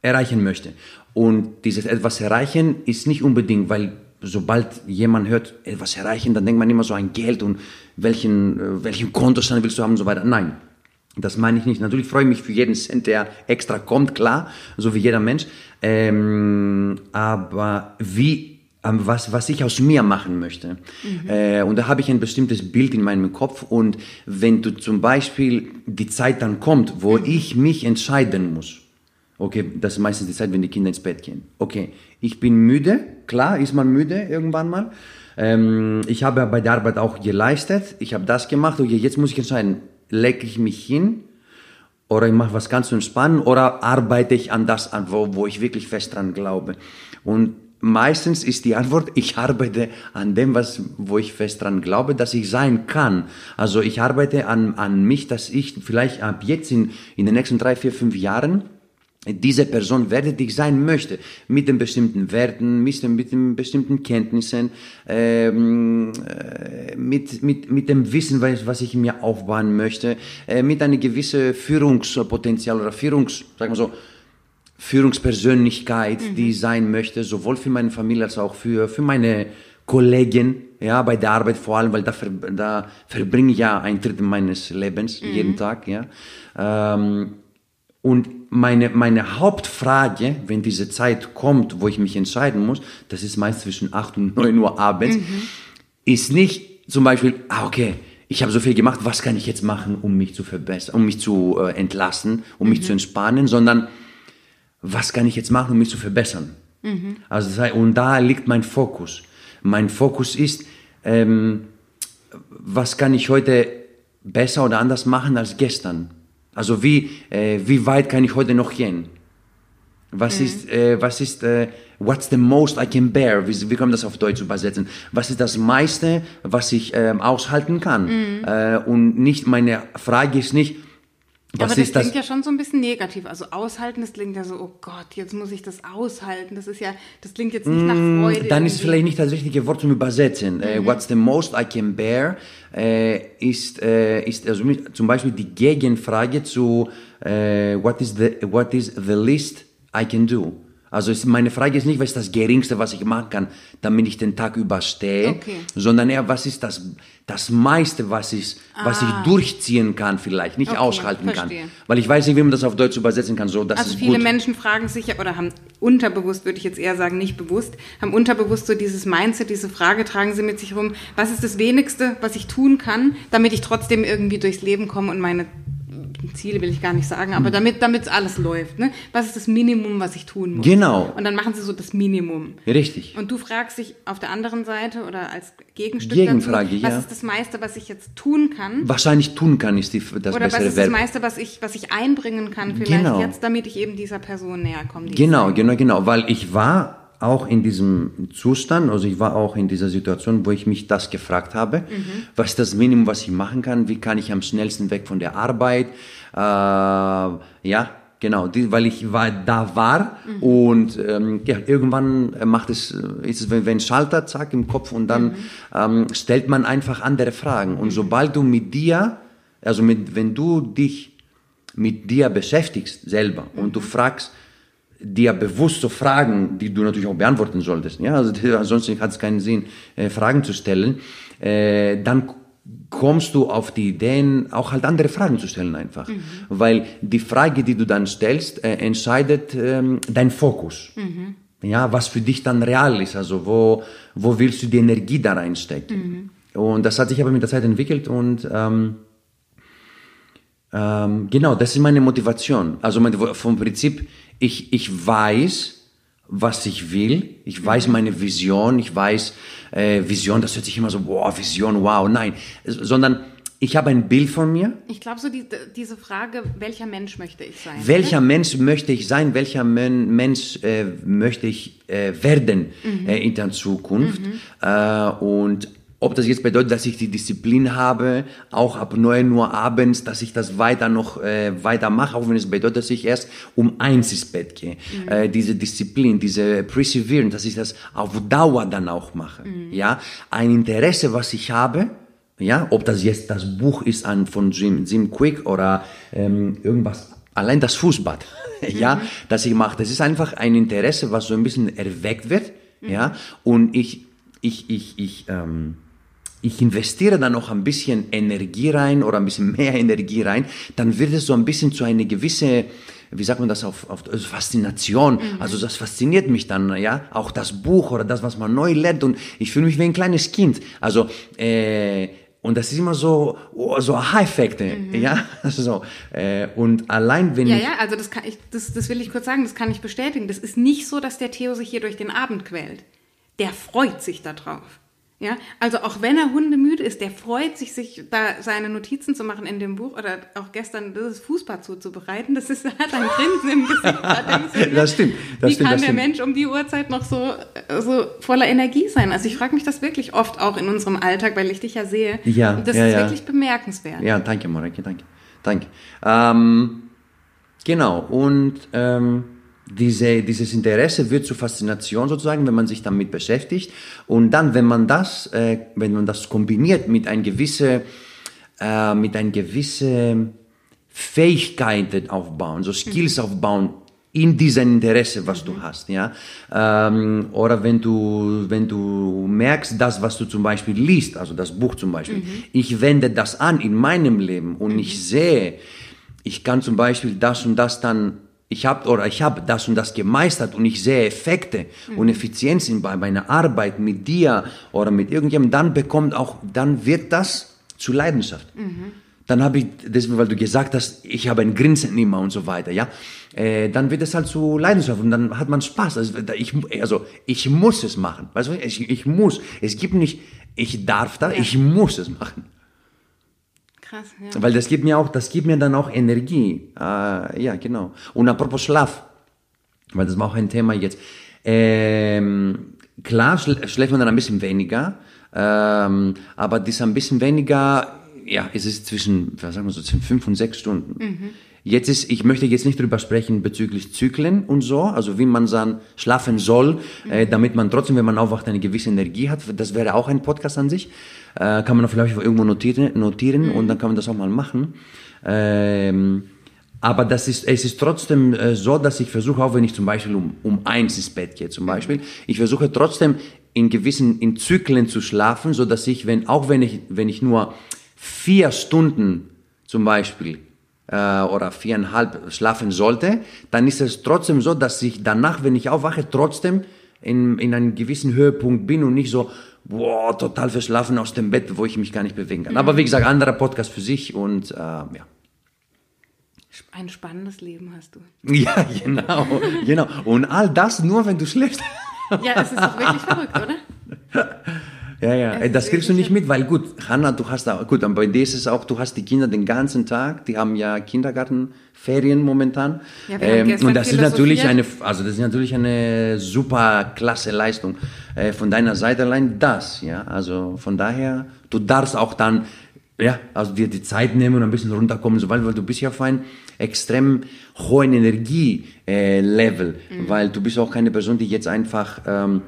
erreichen möchte. Und dieses etwas erreichen ist nicht unbedingt, weil sobald jemand hört, etwas erreichen, dann denkt man immer so an Geld und welchen, äh, welchen Kontostand willst du haben und so weiter. Nein, das meine ich nicht. Natürlich freue ich mich für jeden Cent, der extra kommt, klar, so wie jeder Mensch. Ähm, aber wie, ähm, was, was ich aus mir machen möchte. Äh, und da habe ich ein bestimmtes Bild in meinem Kopf. Und wenn du zum Beispiel die Zeit dann kommt, wo ich mich entscheiden muss, Okay, das ist meistens die Zeit, wenn die Kinder ins Bett gehen. Okay, ich bin müde, klar ist man müde irgendwann mal. Ähm, ich habe bei der Arbeit auch geleistet, ich habe das gemacht, okay, jetzt muss ich entscheiden, lege ich mich hin oder ich mache was ganz entspannen oder arbeite ich an das an, wo, wo ich wirklich fest dran glaube. Und meistens ist die Antwort, [LAUGHS] ich arbeite an dem, was, wo ich fest dran glaube, dass ich sein kann. Also ich arbeite an, an mich, dass ich vielleicht ab jetzt in, in den nächsten drei, vier, fünf Jahren diese Person werde, die ich sein möchte, mit den bestimmten Werten, mit den, mit den bestimmten Kenntnissen, ähm, äh, mit, mit, mit dem Wissen, was, was ich mir aufbauen möchte, äh, mit einem gewissen Führungspotenzial oder Führungs, sagen wir so, Führungspersönlichkeit, die ich sein möchte, sowohl für meine Familie als auch für, für meine Kollegen, ja, bei der Arbeit vor allem, weil da, ver, da verbringe ich ja ein Drittel meines Lebens, jeden Tag, ja. Ähm, und meine, meine Hauptfrage, wenn diese Zeit kommt, wo ich mich entscheiden muss, das ist meist zwischen 8 und 9 Uhr abends, ist nicht zum Beispiel, ah, okay, ich habe so viel gemacht, was kann ich jetzt machen, um mich zu verbessern, um mich zu äh, entlassen, um mich zu entspannen, sondern was kann ich jetzt machen, um mich zu verbessern? Also das heißt, und da liegt mein Fokus. Mein Fokus ist, ähm, was kann ich heute besser oder anders machen als gestern? Also wie, äh, wie weit kann ich heute noch gehen? Was ist, äh, was ist, äh, what's the most I can bear? Wie, wie kann man das auf Deutsch übersetzen? Was ist das meiste, was ich ähm, aushalten kann? Äh, und nicht, meine Frage ist nicht, was aber das ist das? klingt ja schon so ein bisschen negativ. Also aushalten, das klingt ja so, oh Gott, jetzt muss ich das aushalten. Das ist ja, das klingt jetzt nicht nach Freude. Mm, Dann ist irgendwie. vielleicht nicht das richtige Wort zum Übersetzen. Äh, what's the most I can bear äh, ist, äh, ist also zum Beispiel die Gegenfrage zu what, is the, what is the least I can do. Also ist, meine Frage ist nicht, was ist das Geringste, was ich machen kann, damit ich den Tag überstehe, Okay. sondern eher, was ist das, das meiste, was ich, was ich durchziehen kann vielleicht, nicht Okay, aushalten verstehe. kann. Weil ich weiß nicht, wie man das auf Deutsch übersetzen kann. So, das Also ist viele gut. Menschen fragen sich ja, oder haben unterbewusst, würde ich jetzt eher sagen, nicht bewusst, haben unterbewusst so dieses Mindset, diese Frage tragen sie mit sich rum, was ist das Wenigste, was ich tun kann, damit ich trotzdem irgendwie durchs Leben komme und meine Ziele will ich gar nicht sagen, aber damit damit alles läuft. Ne? Was ist das Minimum, was ich tun muss? Genau. Und dann machen sie so das Minimum. Richtig. Und du fragst dich auf der anderen Seite oder als Gegenstück Gegenfrage, dazu, was ja. ist das meiste, was ich jetzt tun kann? Wahrscheinlich tun kann, ist die, das Oder was bessere ist das meiste, was ich, was ich einbringen kann vielleicht Genau. jetzt, damit ich eben dieser Person näher komme? die Genau, genau, genau, weil ich war auch in diesem Zustand, also ich war auch in dieser Situation, wo ich mich das gefragt habe, was ist das Minimum, was ich machen kann, wie kann ich am schnellsten weg von der Arbeit, äh, ja, genau, die, weil ich war, da war mhm. und ähm, ja, irgendwann macht es, ist es, wenn, wenn Schalter, zack, im Kopf und dann mhm. ähm, stellt man einfach andere Fragen. Und mhm. sobald du mit dir, also mit, wenn du dich mit dir beschäftigst selber und du mhm. fragst, dir bewusst so Fragen, die du natürlich auch beantworten solltest, ja, also ansonsten hat es keinen Sinn, äh, Fragen zu stellen, äh, dann kommst du auf die Ideen, auch halt andere Fragen zu stellen einfach. Mhm. Weil die Frage, die du dann stellst, äh, entscheidet ähm, dein Fokus. Mhm. Ja, was für dich dann real ist, also wo, wo willst du die Energie da reinstecken. Mhm. Und das hat sich aber mit der Zeit entwickelt und ähm, ähm, genau, das ist meine Motivation. Also vom Prinzip, ich, ich weiß, was ich will, ich weiß meine Vision, ich weiß, äh, Vision, das hört sich immer so, boah, Vision, wow, nein, sondern ich habe ein Bild von mir. Ich glaube so die, diese Frage, welcher Mensch möchte ich sein? Welcher oder? Mensch möchte ich sein? Welcher Men Mensch äh, möchte ich äh, werden mhm. äh, in der Zukunft? Mhm. Äh, und ob das jetzt bedeutet, dass ich die Disziplin habe, auch ab 9 Uhr abends, dass ich das weiter noch äh, weitermache, auch wenn es bedeutet, dass ich erst um eins ins Bett gehe. Mhm. Äh, diese Disziplin, diese Perseverance, dass ich das auf Dauer dann auch mache. Mhm. Ja, ein Interesse, was ich habe, ja, ob das jetzt das Buch ist an, von Jim, Jim Quick oder ähm, irgendwas, allein das Fußbad, [LAUGHS] ja, mhm. das ich mache, das ist einfach ein Interesse, was so ein bisschen erweckt wird, ja, mhm. und ich, ich, ich, ich, ähm, ich investiere da noch ein bisschen Energie rein oder ein bisschen mehr Energie rein, dann wird es so ein bisschen zu einer gewisse, wie sagt man das auf, auf also Faszination. Mhm. Also das fasziniert mich dann, ja, auch das Buch oder das, was man neu lernt und ich fühle mich wie ein kleines Kind. Also äh, und das ist immer so, oh, so Aha-Effekte, mhm. ja, [LAUGHS] so. Äh, und allein wenn ja, ich... Ja, ja, also das, kann ich, das, das will ich kurz sagen, das kann ich bestätigen. Das ist nicht so, dass der Theo sich hier durch den Abend quält. Der freut sich darauf. Ja, also auch wenn er hundemüde ist, der freut sich, sich da seine Notizen zu machen in dem Buch oder auch gestern das Fußball zuzubereiten. Das ist, hat ein Grinsen im Gesicht. Da das stimmt. Das wie stimmt, kann der stimmt. Mensch um die Uhrzeit noch so, so voller Energie sein? Also ich frage mich das wirklich oft auch in unserem Alltag, weil ich dich ja sehe. Ja, Und das ja, ist ja. wirklich bemerkenswert. Ja, danke, Mareke, danke. Danke. Ähm, genau, und ähm, diese, dieses Interesse wird zur Faszination sozusagen, wenn man sich damit beschäftigt. Und dann, wenn man das, äh, wenn man das kombiniert mit ein gewisse, äh, mit ein gewisse Fähigkeiten aufbauen, so Skills mhm. aufbauen in diesem Interesse, was mhm. du hast, ja. Ähm, oder wenn du, wenn du merkst, das, was du zum Beispiel liest, also das Buch zum Beispiel, mhm. ich wende das an in meinem Leben und ich mhm. sehe, ich kann zum Beispiel das und das dann ich habe oder ich habe das und das gemeistert und ich sehe Effekte mhm. und Effizienzen bei meiner Arbeit mit dir oder mit irgendjemandem, dann bekommt auch, dann wird das zu Leidenschaft. Mhm. Dann habe ich, deswegen, weil du gesagt hast, ich habe ein Grinsen immer und so weiter, ja, äh, dann wird es halt zu Leidenschaft und dann hat man Spaß. Also ich, also ich muss es machen, weißt du, ich, ich muss. Es gibt nicht, ich darf da, ja. ich muss es machen. Krass, ja. Weil das gibt mir auch, das gibt mir dann auch Energie. Äh, ja, genau. Und apropos Schlaf, weil das war auch ein Thema jetzt. Ähm, klar schl schläft man dann ein bisschen weniger, ähm, aber das ein bisschen weniger, ja, es ist zwischen, was sagen wir so, zwischen fünf und sechs Stunden. Mhm. Jetzt ist, ich möchte jetzt nicht drüber sprechen bezüglich Zyklen und so, also wie man dann schlafen soll, mhm. äh, damit man trotzdem, wenn man aufwacht, eine gewisse Energie hat. Das wäre auch ein Podcast an sich. Äh, kann man vielleicht irgendwo notieren, notieren mhm. und dann kann man das auch mal machen. Ähm, aber das ist, es ist trotzdem äh, so, dass ich versuche, auch wenn ich zum Beispiel um, um eins ins Bett gehe, zum Beispiel, ich versuche trotzdem in gewissen, in Zyklen zu schlafen, so dass ich, wenn, auch wenn ich, wenn ich nur vier Stunden zum Beispiel äh, oder viereinhalb schlafen sollte, dann ist es trotzdem so, dass ich danach, wenn ich aufwache, trotzdem in, in einem gewissen Höhepunkt bin und nicht so, boah, total verschlafen aus dem Bett, wo ich mich gar nicht bewegen kann. Mhm. Aber wie gesagt, anderer Podcast für sich und äh, ja. Ein spannendes Leben hast du. [LAUGHS] Ja, genau, genau. Und all das nur, wenn du schläfst. Ja, es ist doch wirklich verrückt, oder? [LAUGHS] Ja, ja, es das kriegst du nicht mit, weil gut, Hanna, du hast da, gut, bei dir ist es auch, du hast die Kinder den ganzen Tag, die haben ja Kindergartenferien momentan. Ja, ähm, und das ist natürlich eine, also das ist natürlich eine super klasse Leistung äh, von deiner Seite allein das, ja, also von daher, du darfst auch dann ja, also dir die Zeit nehmen und ein bisschen runterkommen, so, weil, weil du bist ja auf einem extrem hohen Energielevel, äh, Level, weil du bist auch keine Person, die jetzt einfach ähm,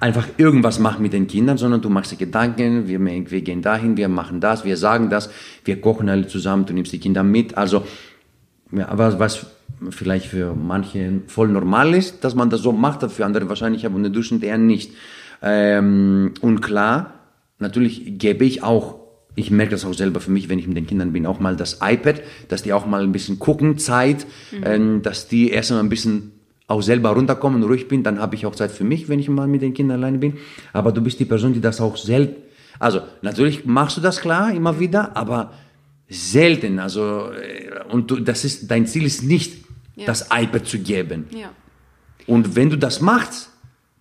einfach irgendwas macht mit den Kindern, sondern du machst dir Gedanken, wir, wir gehen dahin, wir machen das, wir sagen das, wir kochen alle zusammen, du nimmst die Kinder mit, also ja, aber was vielleicht für manche voll normal ist, dass man das so macht, für andere wahrscheinlich aber durchschnitt eher nicht. Ähm, und klar, natürlich gebe ich auch, ich merke das auch selber für mich, wenn ich mit den Kindern bin, auch mal das iPad, dass die auch mal ein bisschen gucken, Zeit, mhm. ähm, dass die erst mal ein bisschen auch selber runterkommen und ruhig bin, dann habe ich auch Zeit für mich, wenn ich mal mit den Kindern alleine bin. Aber du bist die Person, die das auch selbst, also natürlich machst du das klar immer wieder, aber selten. Also äh, und du, das ist dein Ziel ist nicht, ja. das iPad zu geben. Ja. Und wenn du das machst,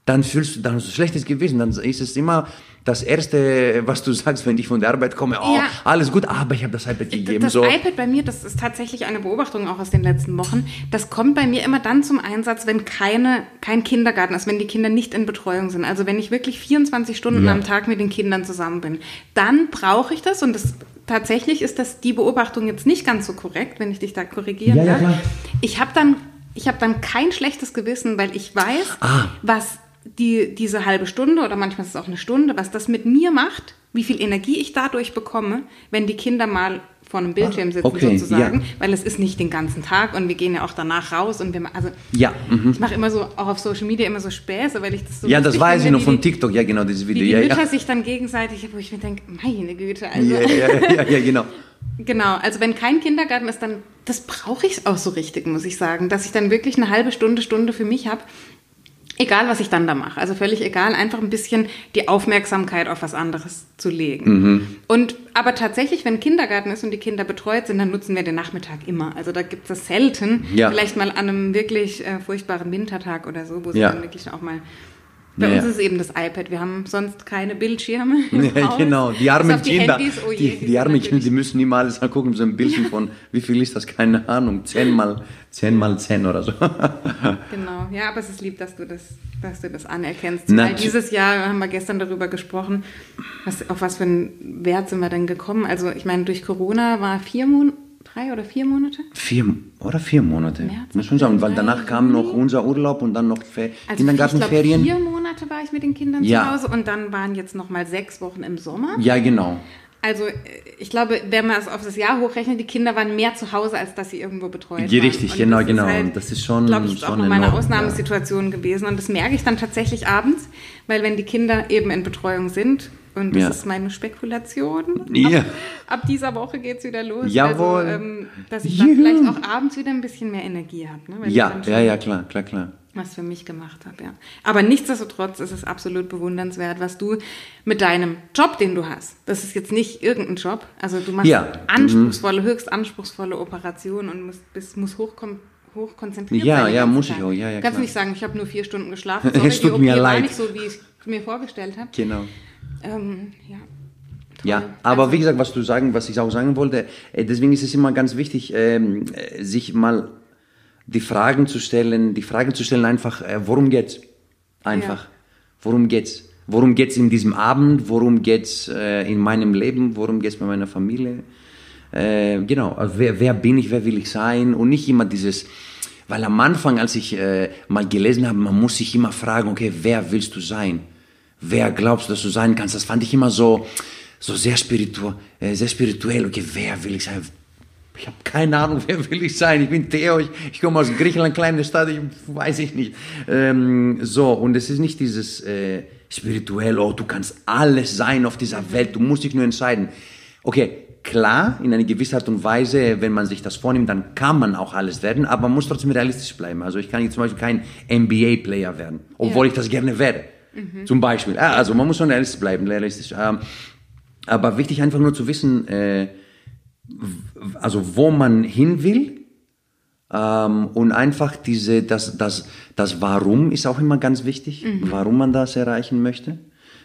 dann fühlst du dann du schlechtes Gewissen. Dann ist es immer das Erste, was du sagst, wenn ich von der Arbeit komme, oh, ja. alles gut, aber ich habe das iPad gegeben. Das so. iPad bei mir, das ist tatsächlich eine Beobachtung auch aus den letzten Wochen, das kommt bei mir immer dann zum Einsatz, wenn keine, kein Kindergarten ist, wenn die Kinder nicht in Betreuung sind. Also wenn ich wirklich 24 Stunden ja. am Tag mit den Kindern zusammen bin, dann brauche ich das und das tatsächlich ist das die Beobachtung jetzt nicht ganz so korrekt, wenn ich dich da korrigieren ja, darf. ich habe dann ich habe dann kein schlechtes Gewissen, weil ich weiß, ah. was die, diese halbe Stunde oder manchmal ist es auch eine Stunde, was das mit mir macht, wie viel Energie ich dadurch bekomme, wenn die Kinder mal vor einem Bildschirm sitzen okay, sozusagen, ja. weil es ist nicht den ganzen Tag und wir gehen ja auch danach raus und wir also ja, mhm. ich mache immer so auch auf Social Media immer so Späße, weil ich das so ja das weiß ich noch von TikTok ja genau dieses Video wie die ja, Mütter ja. sich dann gegenseitig wo ich mir denke meine Güte also ja, ja, ja, ja, genau Genau, also wenn kein Kindergarten ist, dann das brauche ich auch so richtig, muss ich sagen, dass ich dann wirklich eine halbe Stunde, Stunde für mich habe Egal, was ich dann da mache. Also völlig egal, einfach ein bisschen die Aufmerksamkeit auf was anderes zu legen. Mhm. Und aber tatsächlich, wenn Kindergarten ist und die Kinder betreut sind, dann nutzen wir den Nachmittag immer. Also da gibt es das selten. Ja. Vielleicht mal an einem wirklich äh, furchtbaren Wintertag oder so, wo sie ja. dann wirklich auch mal bei ja. uns ist es eben das iPad. Wir haben sonst keine Bildschirme. Ja, genau, die armen die Kinder. Handys, oh je, die, die armen Kinder, die müssen nie mal alles angucken, so ein Bildschirm [LAUGHS] von, wie viel ist das? Keine Ahnung, 10 mal 10 mal 10 oder so. [LAUGHS] genau, ja, aber es ist lieb, dass du das, dass du das anerkennst. Weil dieses Jahr haben wir gestern darüber gesprochen, was, auf was für einen Wert sind wir denn gekommen. Also ich meine, durch Corona war vier Monate drei oder vier Monate? Vier oder vier Monate. März, Muss schon sagen, weil danach kam noch unser Urlaub und dann noch Fe also Kindergartenferien. vier Monate war ich mit den Kindern ja. zu Hause und dann waren jetzt noch mal sechs Wochen im Sommer. Ja, genau. Also ich glaube, wenn man es auf das Jahr hochrechnet, die Kinder waren mehr zu Hause, als dass sie irgendwo betreut waren. Richtig, und genau, genau. Halt, das ist schon, glaube ich, schon auch meine Ausnahmesituation ja. gewesen. Und das merke ich dann tatsächlich abends, weil wenn die Kinder eben in Betreuung sind, und das ja. ist meine Spekulation. Ja. Ab, ab dieser Woche geht es wieder los. Jawohl. Also, ähm, dass ich dann Juhu. vielleicht auch abends wieder ein bisschen mehr Energie habe. Ne? Ja, ja, ja, klar, klar, klar. Was für mich gemacht habe, ja. Aber nichtsdestotrotz ist es absolut bewundernswert, was du mit deinem Job, den du hast, das ist jetzt nicht irgendein Job, also du machst ja. anspruchsvolle, mhm. höchst anspruchsvolle Operationen und musst, bist, musst hochkommen hochkonzentriert ja, sein. Ja, ja, muss Tag. ich auch. Ja, ja, Kannst klar. nicht sagen, ich habe nur vier Stunden geschlafen. [LAUGHS] Sorry, es tut mir leid. nicht so, wie ich mir vorgestellt habe. Genau. Ähm, ja. Ja, aber also, wie gesagt, was du sagen, was ich auch sagen wollte, äh, deswegen ist es immer ganz wichtig, ähm, sich mal die Fragen zu stellen, die Fragen zu stellen einfach, äh, worum geht's? Einfach. Ja. Worum geht's? Worum geht's in diesem Abend? Worum geht's äh, in meinem Leben? Worum geht's bei meiner Familie? Äh, genau, also wer, wer bin ich, wer will ich sein? Und nicht immer dieses, weil am Anfang, als ich äh, mal gelesen habe, man muss sich immer fragen, okay, wer willst du sein? Wer glaubst du, dass du sein kannst. Das fand ich immer so, so sehr, spiritu äh, sehr spirituell. Okay, wer will ich sein? Ich habe keine Ahnung, [LAUGHS] wer will ich sein. Ich bin Theo, ich, ich komme aus Griechenland, kleine Stadt, ich weiß ich nicht. Ähm, so, und es ist nicht dieses äh, spirituell, oh, du kannst alles sein auf dieser Welt, du musst dich nur entscheiden. Okay, klar, in einer gewissen Art und Weise, wenn man sich das vornimmt, dann kann man auch alles werden, aber man muss trotzdem realistisch bleiben. Also ich kann jetzt zum Beispiel kein NBA-Player werden, obwohl ja. ich das gerne wäre. Mhm. Zum Beispiel. Also man muss schon realistisch bleiben, realistisch. Ähm, aber wichtig einfach nur zu wissen, äh, also wo man hin will ähm, und einfach diese, das, das, das Warum ist auch immer ganz wichtig, mhm. warum man das erreichen möchte.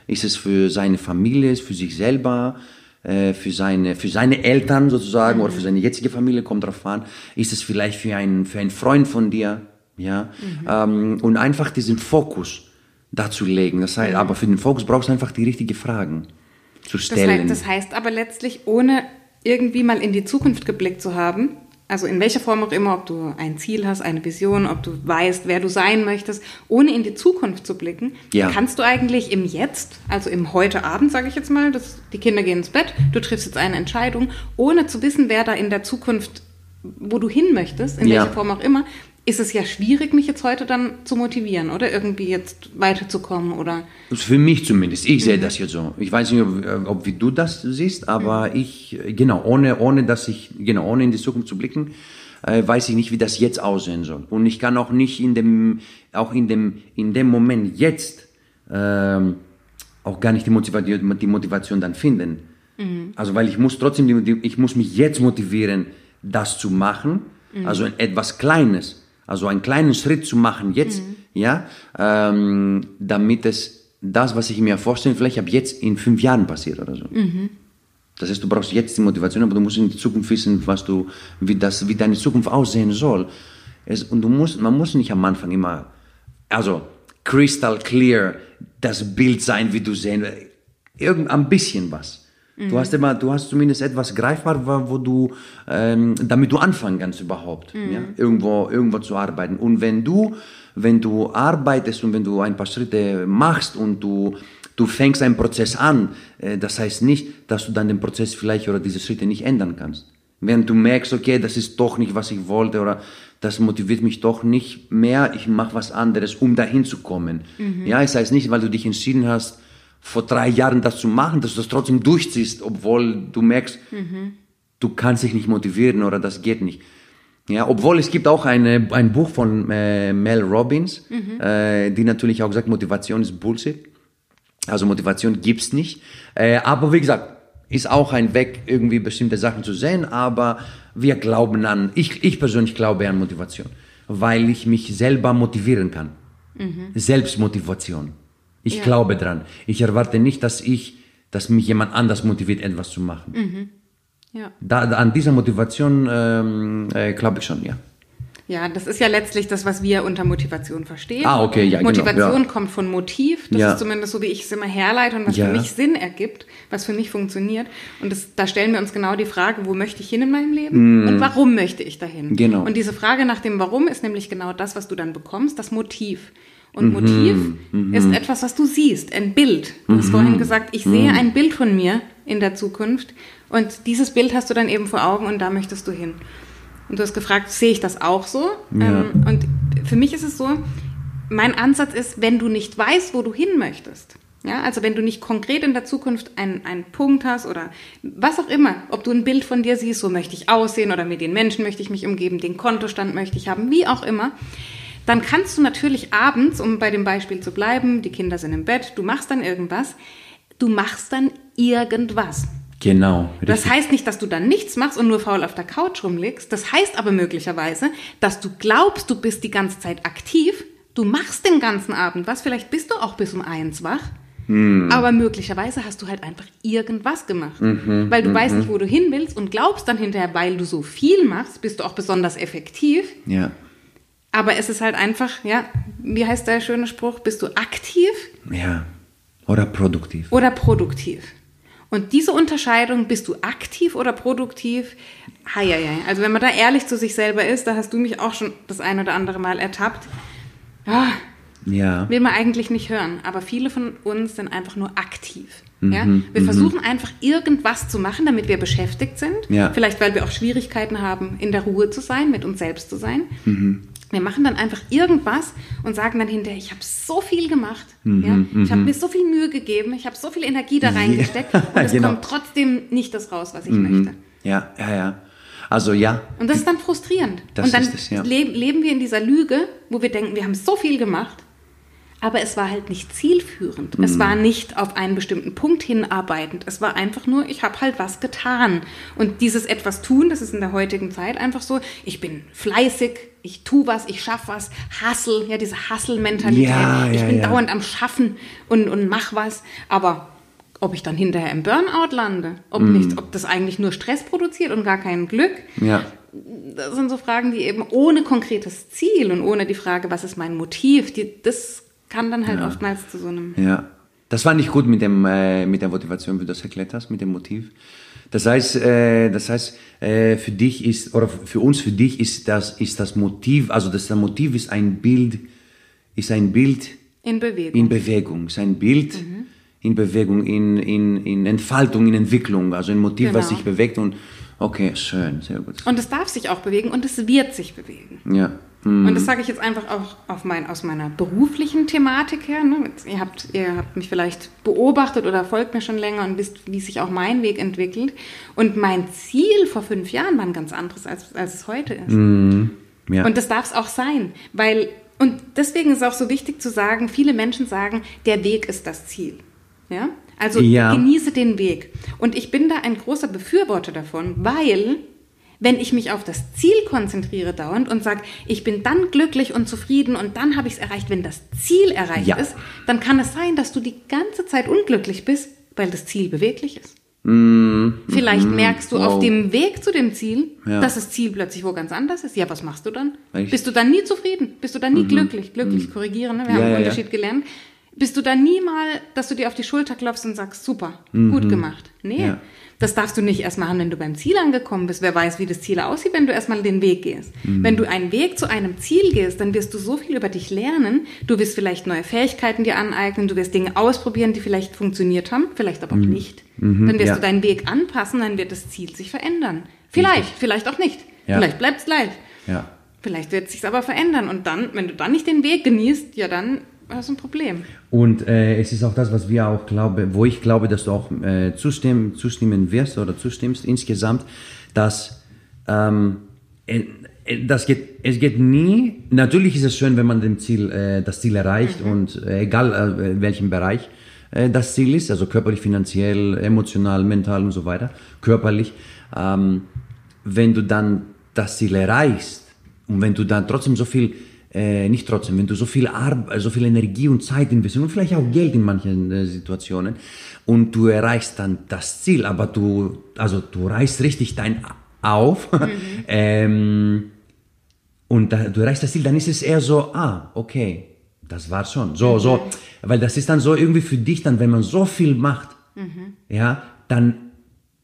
Ist es für seine Familie, für sich selber, äh, für seine, für seine Eltern sozusagen mhm. oder für seine jetzige Familie, kommt drauf an. Ist es vielleicht für einen, für einen Freund von dir, ja, mhm. ähm, und einfach diesen Fokus dazu legen. Das heißt, aber für den Fokus brauchst du einfach die richtigen Fragen. zu Das stellen. heißt, das heißt aber letztlich, ohne irgendwie mal in die Zukunft geblickt zu haben, also in welcher Form auch immer, ob du ein Ziel hast, eine Vision, ob du weißt, wer du sein möchtest, ohne in die Zukunft zu blicken, Ja. kannst du eigentlich im Jetzt, also im heute Abend, sage ich jetzt mal, das, die Kinder gehen ins Bett, du triffst jetzt eine Entscheidung, ohne zu wissen, wer da in der Zukunft, wo du hin möchtest, in Ja. welcher Form auch immer, ist es ja schwierig, mich jetzt heute dann zu motivieren oder irgendwie jetzt weiterzukommen oder Für mich zumindest. Ich sehe das jetzt so. Ich weiß nicht, ob, ob wie du das siehst, aber ich, äh, genau, ohne, ohne dass ich, genau, ohne in die Zukunft zu blicken, äh, weiß ich nicht, wie das jetzt aussehen soll. Und ich kann auch nicht in dem, auch in dem, in dem Moment jetzt, ähm, auch gar nicht die Motivation, die Motivation dann finden. Also, weil ich muss trotzdem, die, die, ich muss mich jetzt motivieren, das zu machen. Also etwas Kleines. Also einen kleinen Schritt zu machen jetzt, ja, ähm, damit es das, was ich mir vorstelle, vielleicht ab jetzt in fünf Jahren passiert oder so. Das heißt, du brauchst jetzt die Motivation, aber du musst in die Zukunft wissen, was du, wie das, wie deine Zukunft aussehen soll. Es, und du musst, man muss nicht am Anfang immer, also crystal clear das Bild sein, wie du sehen, irgend ein bisschen was. Du hast immer, du hast zumindest etwas greifbar, wo du, ähm, damit du anfangen kannst überhaupt, ja, irgendwo, irgendwo zu arbeiten. Und wenn du, wenn du arbeitest und wenn du ein paar Schritte machst und du, du fängst einen Prozess an, äh, das heißt nicht, dass du dann den Prozess vielleicht oder diese Schritte nicht ändern kannst. Wenn du merkst, okay, das ist doch nicht, was ich wollte oder das motiviert mich doch nicht mehr, ich mache was anderes, um dahin zu kommen. Ja, es heißt nicht, weil du dich entschieden hast, vor drei Jahren das zu machen, dass du das trotzdem durchziehst, obwohl du merkst, du kannst dich nicht motivieren oder das geht nicht. Ja, obwohl es gibt auch eine, ein Buch von äh, Mel Robbins, äh, die natürlich auch sagt, Motivation ist Bullshit. Also Motivation gibt's nicht. Äh, aber wie gesagt, ist auch ein Weg, irgendwie bestimmte Sachen zu sehen, aber wir glauben an, ich, ich persönlich glaube an Motivation, weil ich mich selber motivieren kann. Selbstmotivation. Ich Ja. glaube dran. Ich erwarte nicht, dass ich, dass mich jemand anders motiviert, etwas zu machen. ja. Da, an dieser Motivation ähm, äh, glaube ich schon, ja. Ja, das ist ja letztlich das, was wir unter Motivation verstehen. Ah, okay, ja, genau, Motivation ja. kommt von Motiv. Das Ja. ist zumindest so, wie ich es immer herleite und was Ja. für mich Sinn ergibt, was für mich funktioniert. Und das, da stellen wir uns genau die Frage, wo möchte ich hin in meinem Leben und warum möchte ich dahin? Mm. Genau. Und diese Frage nach dem Warum ist nämlich genau das, was du dann bekommst, das Motiv. Mhm, Und Motiv ist etwas, was du siehst, ein Bild. Du hast vorhin gesagt, ich sehe Mhm. ein Bild von mir in der Zukunft und dieses Bild hast du dann eben vor Augen und da möchtest du hin. Und du hast gefragt, sehe ich das auch so? Ja. Ähm, und für mich ist es so, mein Ansatz ist, wenn du nicht weißt, wo du hin möchtest, ja, also wenn du nicht konkret in der Zukunft einen, einen Punkt hast oder was auch immer, ob du ein Bild von dir siehst, so möchte ich aussehen oder mit den Menschen möchte ich mich umgeben, den Kontostand möchte ich haben, wie auch immer, dann kannst du natürlich abends, um bei dem Beispiel zu bleiben, die Kinder sind im Bett, du machst dann irgendwas, du machst dann irgendwas. Genau. Das richtig. heißt nicht, dass du dann nichts machst und nur faul auf der Couch rumliegst. Das heißt aber möglicherweise, dass du glaubst, du bist die ganze Zeit aktiv. Du machst den ganzen Abend was. Vielleicht bist du auch bis um eins wach. Aber möglicherweise hast du halt einfach irgendwas gemacht. weil du weißt nicht, wo du hin willst und glaubst dann hinterher, weil du so viel machst, bist du auch besonders effektiv. Ja. Aber es ist halt einfach, ja, wie heißt der schöne Spruch? Bist du aktiv Ja. Oder produktiv. oder produktiv. Und diese Unterscheidung, bist du aktiv oder produktiv? Hei, hei, hei. Also wenn man da ehrlich zu sich selber ist, da hast du mich auch schon das ein oder andere Mal ertappt. Ah, Ja. will man eigentlich nicht hören. Aber viele von uns sind einfach nur aktiv. Mhm, Ja? Wir versuchen einfach irgendwas zu machen, damit wir beschäftigt sind. Ja. Vielleicht, weil wir auch Schwierigkeiten haben, in der Ruhe zu sein, mit uns selbst zu sein. Mhm. Wir machen dann einfach irgendwas und sagen dann hinterher, ich habe so viel gemacht. Mhm, ja? Ich habe mir so viel Mühe gegeben, ich habe so viel Energie da reingesteckt [LAUGHS] und es genau. kommt trotzdem nicht das raus, was ich möchte. Ja, ja, ja. Also ja. Und das ist dann frustrierend. Das und dann es, ja. le leben wir in dieser Lüge, wo wir denken, wir haben so viel gemacht, aber es war halt nicht zielführend. Es Mhm. war nicht auf einen bestimmten Punkt hinarbeitend. Es war einfach nur, ich habe halt was getan. Und dieses etwas tun, das ist in der heutigen Zeit einfach so, ich bin fleißig, ich tu was, ich schaff was, Hustle, ja, diese Hustle-Mentalität. Ja, ich bin ja. dauernd am Schaffen und, und mach was. Aber ob ich dann hinterher im Burnout lande, ob, Mhm. nicht, ob das eigentlich nur Stress produziert und gar kein Glück, Ja. das sind so Fragen, die eben ohne konkretes Ziel und ohne die Frage, was ist mein Motiv, die, das kann dann halt oftmals zu so einem. Ja. Das war nicht gut mit, dem, äh, mit der Motivation, wie du das erklärt hast, mit dem Motiv. Das heißt, äh, das heißt äh, für dich ist, oder für uns, für dich ist das, ist das Motiv, also das, Motiv ist ein Bild, ist ein Bild In Bewegung. in Bewegung, ist ein Bild in Bewegung, in, in, in Entfaltung, in Entwicklung, also ein Motiv, was Genau. sich bewegt und okay, schön, sehr gut. Und es darf sich auch bewegen und es wird sich bewegen. Ja. Hm. Und das sage ich jetzt einfach auch auf mein, aus meiner beruflichen Thematik her. Ne? Ihr, habt, ihr habt mich vielleicht beobachtet oder folgt mir schon länger und wisst, wie sich auch mein Weg entwickelt. Und mein Ziel vor fünf Jahren war ein ganz anderes, als, als es heute ist. Ja. Und das darf es auch sein, weil, und deswegen ist es auch so wichtig zu sagen, viele Menschen sagen, der Weg ist das Ziel. Ja? Also Ja. genieße den Weg. Und ich bin da ein großer Befürworter davon, weil wenn ich mich auf das Ziel konzentriere dauernd und sage, ich bin dann glücklich und zufrieden und dann habe ich es erreicht, wenn das Ziel erreicht Ja. ist, dann kann es sein, dass du die ganze Zeit unglücklich bist, weil das Ziel beweglich ist. Vielleicht merkst du auf wow. dem Weg zu dem Ziel, Ja. dass das Ziel plötzlich wo ganz anders ist. Ja, was machst du dann? Richtig. Bist du dann nie zufrieden? Bist du dann nie glücklich? Glücklich korrigieren, ne? wir Ja, haben einen ja. Unterschied gelernt. Bist du dann nie mal, dass du dir auf die Schulter klopfst und sagst, super, gut gemacht? Nee. Das darfst du nicht erst machen, wenn du beim Ziel angekommen bist. Wer weiß, wie das Ziel aussieht, wenn du erstmal den Weg gehst. Wenn du einen Weg zu einem Ziel gehst, dann wirst du so viel über dich lernen. Du wirst vielleicht neue Fähigkeiten dir aneignen, du wirst Dinge ausprobieren, die vielleicht funktioniert haben, vielleicht aber auch nicht. Dann wirst ja. du deinen Weg anpassen, dann wird das Ziel sich verändern. Vielleicht, vielleicht auch nicht. Ja. Vielleicht bleibt es gleich. ja. Vielleicht wird es sich aber verändern. Und dann, wenn du dann nicht den Weg genießt, ja, dann hast du ein Problem. Und äh, es ist auch das, was wir auch glauben, wo ich glaube, dass du auch äh, zustimmen, zustimmen wirst oder zustimmst insgesamt, dass ähm, äh, äh, das geht, es geht nie. Natürlich ist es schön, wenn man dem Ziel, äh, das Ziel erreicht und äh, egal äh, welchem Bereich das Ziel ist, also körperlich, finanziell, emotional, mental und so weiter, körperlich. Ähm, wenn du dann das Ziel erreichst und wenn du dann trotzdem so viel äh, nicht trotzdem, wenn du so viel Arbeit, so viel Energie und Zeit investierst und vielleicht auch Geld in manchen äh, Situationen und du erreichst dann das Ziel, aber du, also du reißt richtig dein auf [LAUGHS] ähm, und da, du erreichst das Ziel, dann ist es eher so, ah, okay, das war schon, so, so, weil das ist dann so irgendwie für dich dann, wenn man so viel macht, ja, dann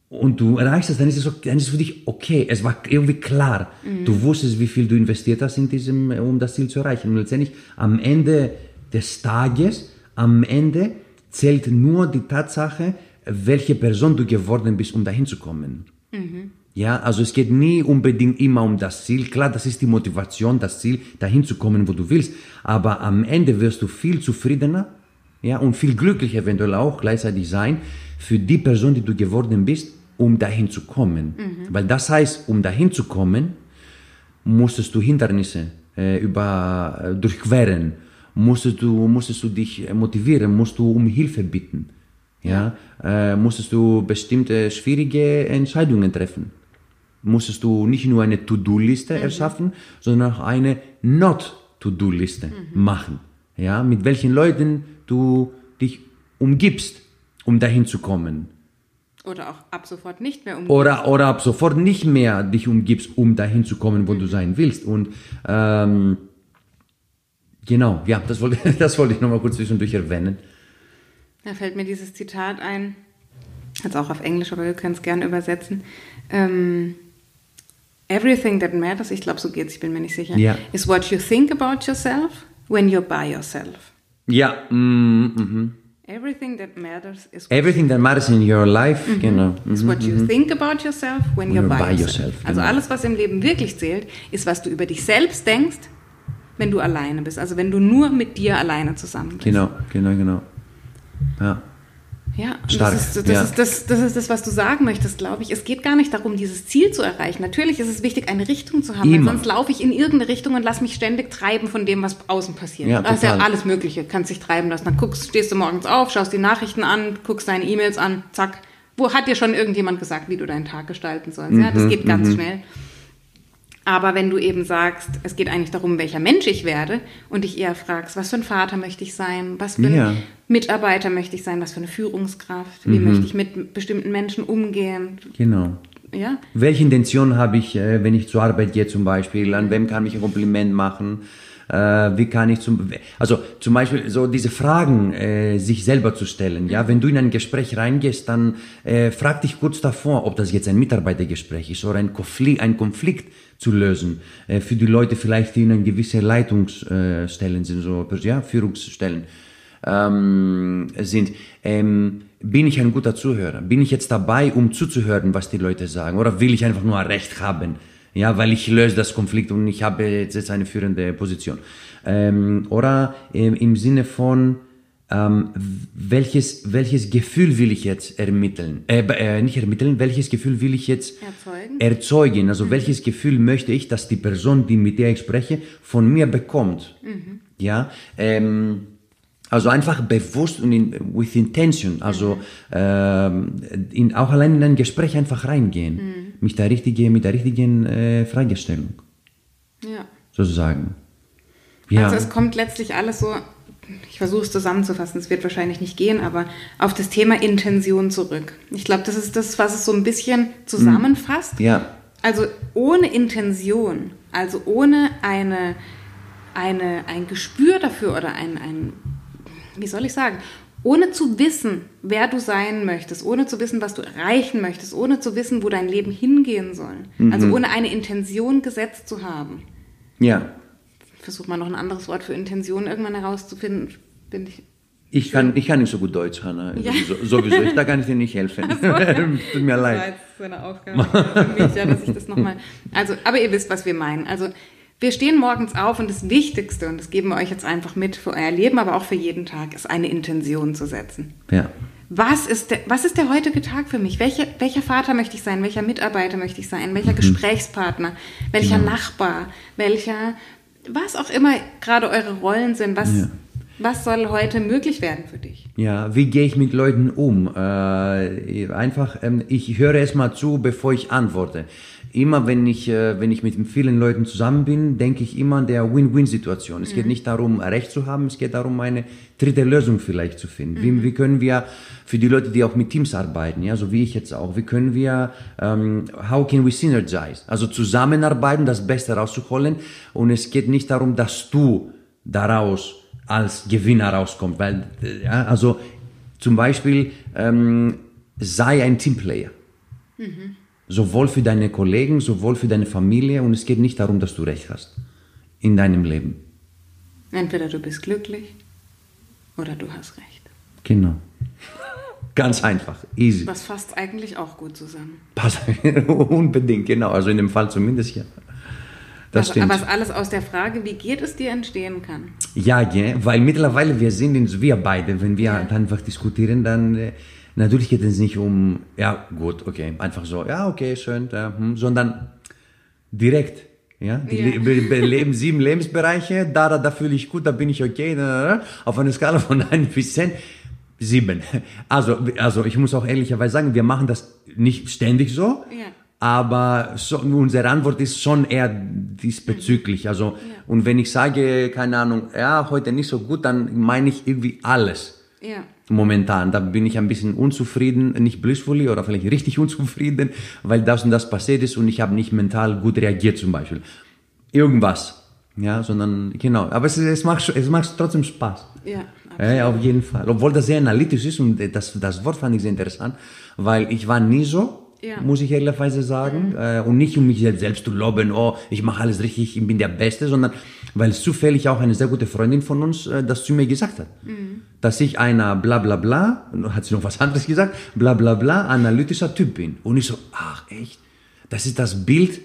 und du erreichst es, dann ist es, okay, dann ist es für dich okay. Es war irgendwie klar. Du wusstest, wie viel du investiert hast in diesem, um das Ziel zu erreichen. Und letztendlich am Ende des Tages, am Ende zählt nur die Tatsache, welche Person du geworden bist, um dahin zu kommen. Ja, also es geht nie unbedingt immer um das Ziel. Klar, das ist die Motivation, das Ziel, dahin zu kommen, wo du willst. Aber am Ende wirst du viel zufriedener, ja, und viel glücklicher eventuell auch gleichzeitig sein für die Person, die du geworden bist, um dahin zu kommen. Weil das heißt, um dahin zu kommen, musstest du Hindernisse äh, über, äh, durchqueren, musstest du, musstest du dich motivieren, musst du um Hilfe bitten, ja, Äh, musstest du bestimmte schwierige Entscheidungen treffen. Musstest du nicht nur eine To-Do-Liste erschaffen, sondern auch eine Not-To-Do-Liste machen. Ja, mit welchen Leuten du dich umgibst, um dahin zu kommen. Oder auch ab sofort nicht mehr um. Oder, oder ab sofort nicht mehr dich umgibst, um dahin zu kommen, wo du sein willst. Und ähm, genau, ja, das wollte, [LAUGHS] das wollte ich nochmal kurz zwischendurch erwähnen. Da fällt mir dieses Zitat ein, jetzt auch auf Englisch, aber wir können es gerne übersetzen. Ähm, Everything that matters, ich glaube, so geht's, ich bin mir nicht sicher, Ja. is what you think about yourself when you're by yourself. Ja, mm, mhm. Everything that matters is what, everything that matters in your life, genau. is what you think about yourself when you're, by, yourself. Also genau. alles, was im Leben wirklich zählt, ist, was du über dich selbst denkst, wenn du alleine bist. Also wenn du nur mit dir alleine zusammen bist. Genau, genau, genau. Ja. Ja, Stark, das, ist, das, ja. ist das, das ist das, was du sagen möchtest, glaube ich. Es geht gar nicht darum, dieses Ziel zu erreichen. Natürlich ist es wichtig, eine Richtung zu haben, sonst laufe ich in irgendeine Richtung und lasse mich ständig treiben von dem, was außen passiert. Ja, das ist ja alles Mögliche, kannst dich treiben lassen. Dann guckst, stehst du morgens auf, schaust die Nachrichten an, guckst deine E-Mails an, zack. Wo hat dir schon irgendjemand gesagt, wie du deinen Tag gestalten sollst? Ja, Mhm, das geht ganz schnell. Aber wenn du eben sagst, es geht eigentlich darum, welcher Mensch ich werde und dich eher fragst, was für ein Vater möchte ich sein, was für ein Ja. Mitarbeiter möchte ich sein, was für eine Führungskraft, wie möchte ich mit bestimmten Menschen umgehen, Genau. ja, Welche Intention habe ich, äh, wenn ich zur Arbeit gehe zum Beispiel? An wem kann ich ein Kompliment machen? Äh, wie kann ich zum, also zum Beispiel so diese Fragen äh, sich selber zu stellen. Ja, wenn du in ein Gespräch reingehst, dann äh, frag dich kurz davor, ob das jetzt ein Mitarbeitergespräch ist oder ein Konflikt, ein Konflikt zu lösen. Äh, für die Leute vielleicht, die in gewissen Leitungsstellen sind, so ja, Führungsstellen ähm, sind. Ähm, bin ich ein guter Zuhörer? Bin ich jetzt dabei, um zuzuhören, was die Leute sagen? Oder will ich einfach nur Recht haben? Ja, weil ich löse das Konflikt und ich habe jetzt eine führende Position. Ähm, oder ähm, im Sinne von, ähm, welches, welches Gefühl will ich jetzt ermitteln? Äh, äh, nicht ermitteln, welches Gefühl will ich jetzt erzeugen? erzeugen? Also mhm. welches Gefühl möchte ich, dass die Person, die mit der ich spreche, von mir bekommt? Mhm. Ja, ähm, also einfach bewusst und in, with intention, also mhm. ähm, in, auch allein in ein Gespräch einfach reingehen, mhm. mit der richtigen, mit der richtigen äh, Fragestellung. Ja. Sozusagen. Ja. Also es kommt letztlich alles so, ich versuche es zusammenzufassen, es wird wahrscheinlich nicht gehen, aber auf das Thema Intention zurück. Ich glaube, das ist das, was es so ein bisschen zusammenfasst. Ja. Also ohne Intention, also ohne eine, eine, ein Gespür dafür oder ein, ein wie soll ich sagen, ohne zu wissen, wer du sein möchtest, ohne zu wissen, was du erreichen möchtest, ohne zu wissen, wo dein Leben hingehen soll. Mhm. Also ohne eine Intention gesetzt zu haben. Ja. Versuch mal noch ein anderes Wort für Intention irgendwann herauszufinden, bin ich. Ich kann, ich kann nicht so gut Deutsch, Hanna. Ja. Sowieso, ich, da kann ich dir nicht helfen. So. [LAUGHS] Tut mir leid. Das war jetzt so eine Aufgabe für mich, ja, dass ich das nochmal. Also, aber ihr wisst, was wir meinen. Also, wir stehen morgens auf und das Wichtigste, und das geben wir euch jetzt einfach mit für euer Leben, aber auch für jeden Tag, ist eine Intention zu setzen. Ja. Was ist der, was ist der heutige Tag für mich? Welche, welcher Vater möchte ich sein? Welcher Mitarbeiter möchte ich sein? Welcher mhm. Gesprächspartner? Welcher genau. Nachbar? Welcher, was auch immer gerade eure Rollen sind, was, ja. was soll heute möglich werden für dich? Ja, wie gehe ich mit Leuten um? Äh, einfach, ähm, ich höre erst mal zu, bevor ich antworte immer wenn ich, äh, wenn ich mit vielen Leuten zusammen bin, denke ich immer an der Win-Win-Situation. Es mhm. geht nicht darum, Recht zu haben, es geht darum, eine dritte Lösung vielleicht zu finden. Mhm. Wie, wie können wir für die Leute, die auch mit Teams arbeiten, ja, so wie ich jetzt auch, wie können wir, ähm, how can we synergize? Also zusammenarbeiten, das Beste rauszuholen. Und es geht nicht darum, dass du daraus als Gewinner rauskommst, weil, äh, ja, also zum Beispiel ähm, sei ein Teamplayer. Mhm. Sowohl für deine Kollegen, sowohl für deine Familie. Und es geht nicht darum, dass du recht hast in deinem Leben. Entweder du bist glücklich oder du hast recht. Genau. Ganz einfach, easy. Das fasst eigentlich auch gut zusammen. Passt [LAUGHS] unbedingt, genau. Also in dem Fall zumindest ja. Das aber, stimmt. aber es alles aus der Frage, wie geht es dir entstehen kann. Ja, ja, weil mittlerweile wir sind, in, wir beide, wenn wir ja. einfach diskutieren, dann äh, Natürlich geht es nicht um, ja, gut, okay, einfach so, ja, okay, schön, ja, hm, sondern direkt. Ja, die ja. Le leben sieben Lebensbereiche, da, da, da fühle ich gut, da bin ich okay, da, da, da, auf einer Skala von [LAUGHS] 1 bis 10, sieben. Also, also ich muss auch ehrlicherweise sagen, wir machen das nicht ständig so, ja. aber so, unsere Antwort ist schon eher diesbezüglich. Mhm. Also, ja. und wenn ich sage, keine Ahnung, ja, heute nicht so gut, dann meine ich irgendwie alles. Ja momentan. Da bin ich ein bisschen unzufrieden, nicht blissfully oder vielleicht richtig [LAUGHS] unzufrieden, weil das und das passiert ist und ich habe nicht mental gut reagiert zum Beispiel. Irgendwas. Ja, sondern, genau. Aber es, es, macht, es macht trotzdem Spaß. Ja, ja, auf jeden Fall. Obwohl das sehr analytisch ist und das, das Wort fand ich sehr interessant, weil ich war nie so, ja. muss ich ehrlicherweise sagen. Mhm. Äh, und nicht um mich selbst zu loben, oh, ich mache alles richtig, ich bin der Beste, sondern weil zufällig auch eine sehr gute Freundin von uns äh, das zu mir gesagt hat. Mhm. Dass ich einer bla bla bla, hat sie noch was anderes gesagt, bla bla bla, analytischer Typ bin. Und ich so, ach echt, das ist das Bild,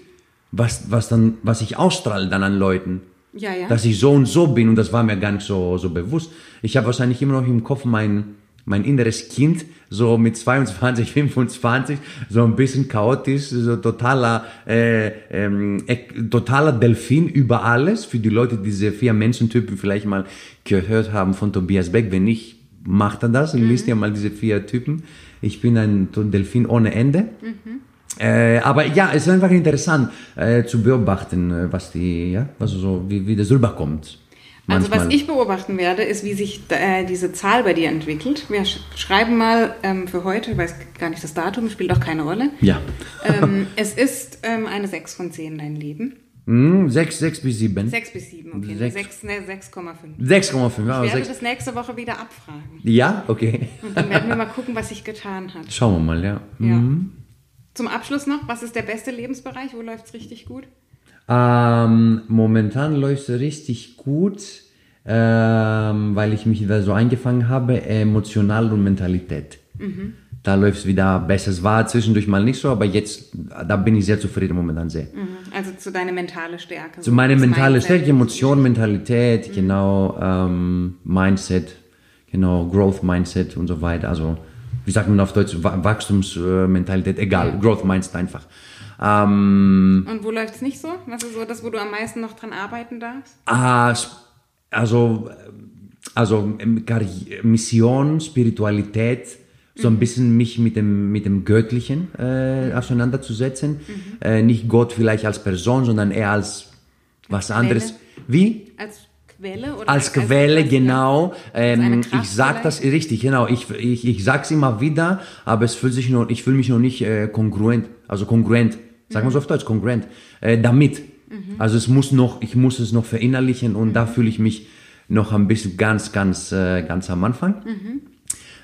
was, was, dann, was ich ausstrahle dann an Leuten. Ja, ja. Dass ich so und so bin und das war mir gar nicht so, so bewusst. Ich habe wahrscheinlich immer noch im Kopf mein, mein inneres Kind, so mit 22, 25, so ein bisschen chaotisch, so totaler, äh, ähm, totaler Delfin über alles. Für die Leute, die diese vier Menschentypen vielleicht mal gehört haben von Tobias Beck, wenn nicht, macht er das und mhm. liest ja mal diese vier Typen. Ich bin ein Delfin ohne Ende. Mhm. Äh, aber ja, es ist einfach interessant äh, zu beobachten, äh, was die, ja, also so, wie, wie das rüberkommt. Manchmal. Also was ich beobachten werde, ist, wie sich äh, diese Zahl bei dir entwickelt. Wir sch schreiben mal ähm, für heute, ich weiß gar nicht das Datum, spielt auch keine Rolle. Ja. [LAUGHS] ähm, es ist ähm, eine 6 von 10 dein Leben. Hm, 6, 6 bis 7. 6 bis 7, okay. Sechs. 6, ne, 6,5. 6,5. Ich Ja, werde das nächste Woche wieder abfragen. ja, okay. Und dann werden wir mal gucken, was sich getan hat. Schauen wir mal, ja. Ja. Mhm. Zum Abschluss noch, was ist der beste Lebensbereich? Wo läuft es richtig gut? Ähm, momentan läuft es richtig gut, ähm, weil ich mich da so eingefangen habe, emotional und Mentalität. Da läuft es wieder besser. Es war zwischendurch mal nicht so, aber jetzt, da bin ich sehr zufrieden momentan sehr. Mhm. Also zu deiner mentale Stärke. So meine das mentale Mindset. Stärke, Emotion, Mentalität, genau, ähm, Mindset, genau, Growth Mindset und so weiter. Also, wie sagt man auf Deutsch, Wa- Wachstumsmentalität, egal, Growth Mindset einfach. Ähm, Und wo läuft es nicht so? Was ist so das, wo du am meisten noch dran arbeiten darfst? sp- also, äh, also ähm, Mission, Spiritualität, so ein bisschen mich mit dem, mit dem Göttlichen äh, auseinanderzusetzen. Äh, nicht Gott vielleicht als Person, sondern eher als was anderes. Wie? Als Quelle? Oder Als Quelle, als- genau. Ähm, ich sag vielleicht? das richtig, genau. Ich, ich, ich sag's immer wieder, aber es fühlt sich noch, ich fühle mich noch nicht äh, kongruent, also kongruent, sagen wir so auf Deutsch, kongruent, äh, damit. Also es muss noch, ich muss es noch verinnerlichen und da fühle ich mich noch ein bisschen ganz, ganz, äh, ganz am Anfang.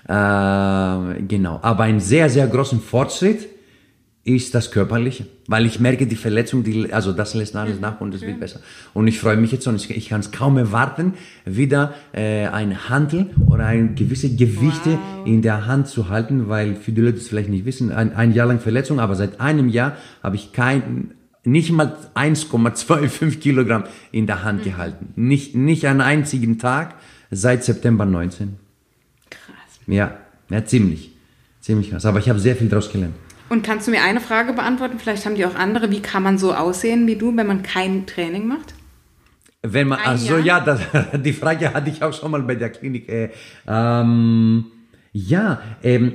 Äh, genau. Aber ein sehr, sehr großen Fortschritt ist das Körperliche, weil ich merke, die Verletzung, die, also das lässt alles nach und es wird besser. Und ich freue mich jetzt und ich, ich kann es kaum erwarten, wieder äh, ein Handel oder ein gewisse Gewichte Wow. in der Hand zu halten, weil für die Leute es vielleicht nicht wissen, ein, ein Jahr lang Verletzung, aber seit einem Jahr habe ich kein, nicht mal 1,25 Kilogramm in der Hand gehalten. Nicht, nicht einen einzigen Tag seit September 19. Krass. Ja, ja, ziemlich. Ziemlich krass. Aber ich habe sehr viel daraus gelernt. Und kannst du mir eine Frage beantworten? Vielleicht haben die auch andere. Wie kann man so aussehen wie du, wenn man kein Training macht? Wenn man, also ja, das, [LAUGHS] die Frage hatte ich auch schon mal bei der Klinik. Äh, ähm, ja, ähm,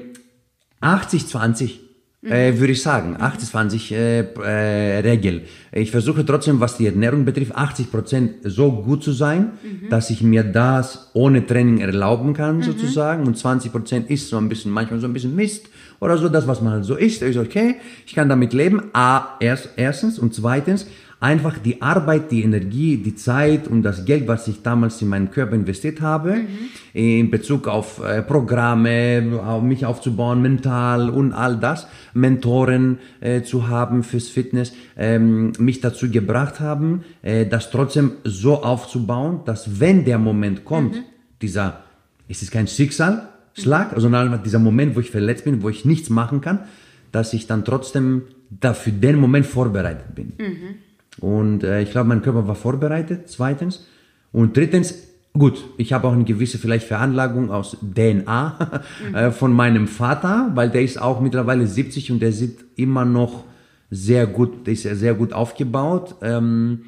80, 20. Äh, würde ich sagen, 80-20 äh, äh, Regel. Ich versuche trotzdem, was die Ernährung betrifft, 80% so gut zu sein, dass ich mir das ohne Training erlauben kann, sozusagen. Und 20% ist so ein bisschen, manchmal so ein bisschen Mist oder so, das, was man halt so isst, ist okay, ich kann damit leben. A, erst, erstens. Und zweitens, einfach die Arbeit, die Energie, die Zeit und das Geld, was ich damals in meinen Körper investiert habe, in Bezug auf äh, Programme, auf mich aufzubauen, mental und all das, Mentoren äh, zu haben fürs Fitness, ähm, mich dazu gebracht haben, äh, das trotzdem so aufzubauen, dass wenn der Moment kommt, dieser, es ist kein Schicksalsschlag, sondern einfach dieser Moment, wo ich verletzt bin, wo ich nichts machen kann, dass ich dann trotzdem dafür den Moment vorbereitet bin. Und äh, ich glaube, mein Körper war vorbereitet, zweitens. Und drittens, gut, ich habe auch eine gewisse vielleicht Veranlagung aus DNA [LAUGHS] äh, von meinem Vater, weil der ist auch mittlerweile 70 und der sieht immer noch sehr gut, der ist sehr gut aufgebaut. Ähm,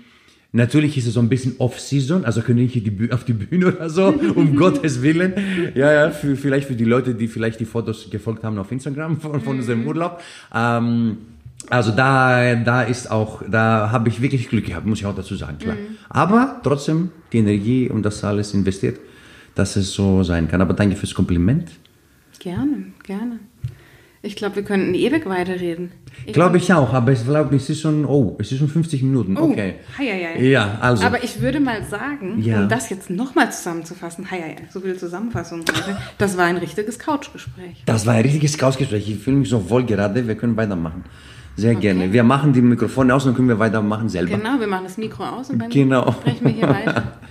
Natürlich ist es so ein bisschen Off-Season, also können nicht die auf die Bühne [LAUGHS] oder so, um [LAUGHS] Gottes Willen. Ja, ja, für, vielleicht für die Leute, die vielleicht die Fotos gefolgt haben auf Instagram [LAUGHS] von, von unserem Urlaub. Ähm, also da, da ist auch, da habe ich wirklich Glück gehabt, muss ich auch dazu sagen, klar. Aber trotzdem die Energie und das alles investiert, dass es so sein kann. Aber danke fürs Kompliment. Gerne, gerne. Ich glaube, wir könnten ewig weiterreden. Ich Glaube ich auch, aber ich glaube, es ist schon, oh, es ist schon 50 Minuten, Oh, okay. hei, hei, hei. Ja, also. Aber ich würde mal sagen, Ja. um das jetzt nochmal zusammenzufassen, hei, hei, so viel Zusammenfassung heute, das war ein richtiges Couchgespräch. Das war ein richtiges Chaosgespräch. Ich fühle mich so wohl gerade. Wir können weitermachen. Sehr gerne. Wir machen die Mikrofone aus und dann können wir weitermachen selber. Genau, wir machen das Mikro aus und dann Genau. sprechen wir hier weiter. [LAUGHS]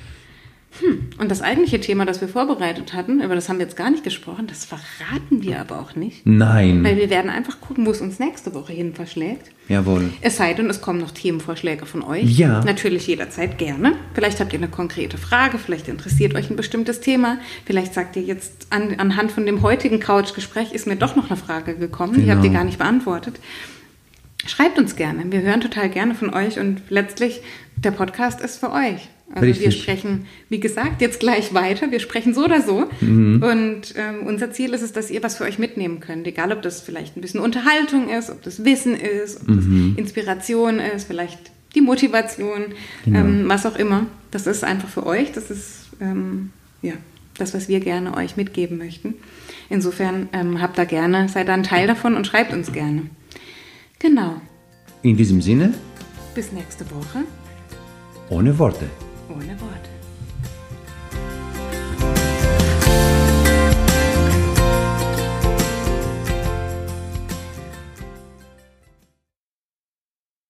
Hm. Und das eigentliche Thema, das wir vorbereitet hatten, über das haben wir jetzt gar nicht gesprochen, das verraten wir aber auch nicht. Nein. Weil wir werden einfach gucken, wo es uns nächste Woche hin verschlägt. Jawohl. Es sei denn, es kommen noch Themenvorschläge von euch. Ja. Natürlich jederzeit gerne. Vielleicht habt ihr eine konkrete Frage, vielleicht interessiert euch ein bestimmtes Thema. Vielleicht sagt ihr jetzt an, anhand von dem heutigen Couchgespräch ist mir doch noch eine Frage gekommen, die habt ihr Genau. gar nicht beantwortet. Schreibt uns gerne. Wir hören total gerne von euch und letztlich der Podcast ist für euch. Also wir Richtig. sprechen, wie gesagt, jetzt gleich weiter. Wir sprechen so oder so. Mhm. Und ähm, unser Ziel ist es, dass ihr was für euch mitnehmen könnt. Egal, ob das vielleicht ein bisschen Unterhaltung ist, ob das Wissen ist, ob Mhm. das Inspiration ist, vielleicht die Motivation, Genau. ähm, was auch immer. Das ist einfach für euch. Das ist ähm, ja das, was wir gerne euch mitgeben möchten. Insofern ähm, habt da gerne, seid da ein Teil davon und schreibt uns gerne. Genau. In diesem Sinne, Bis nächste Woche. Ohne Worte. Ohne Worte.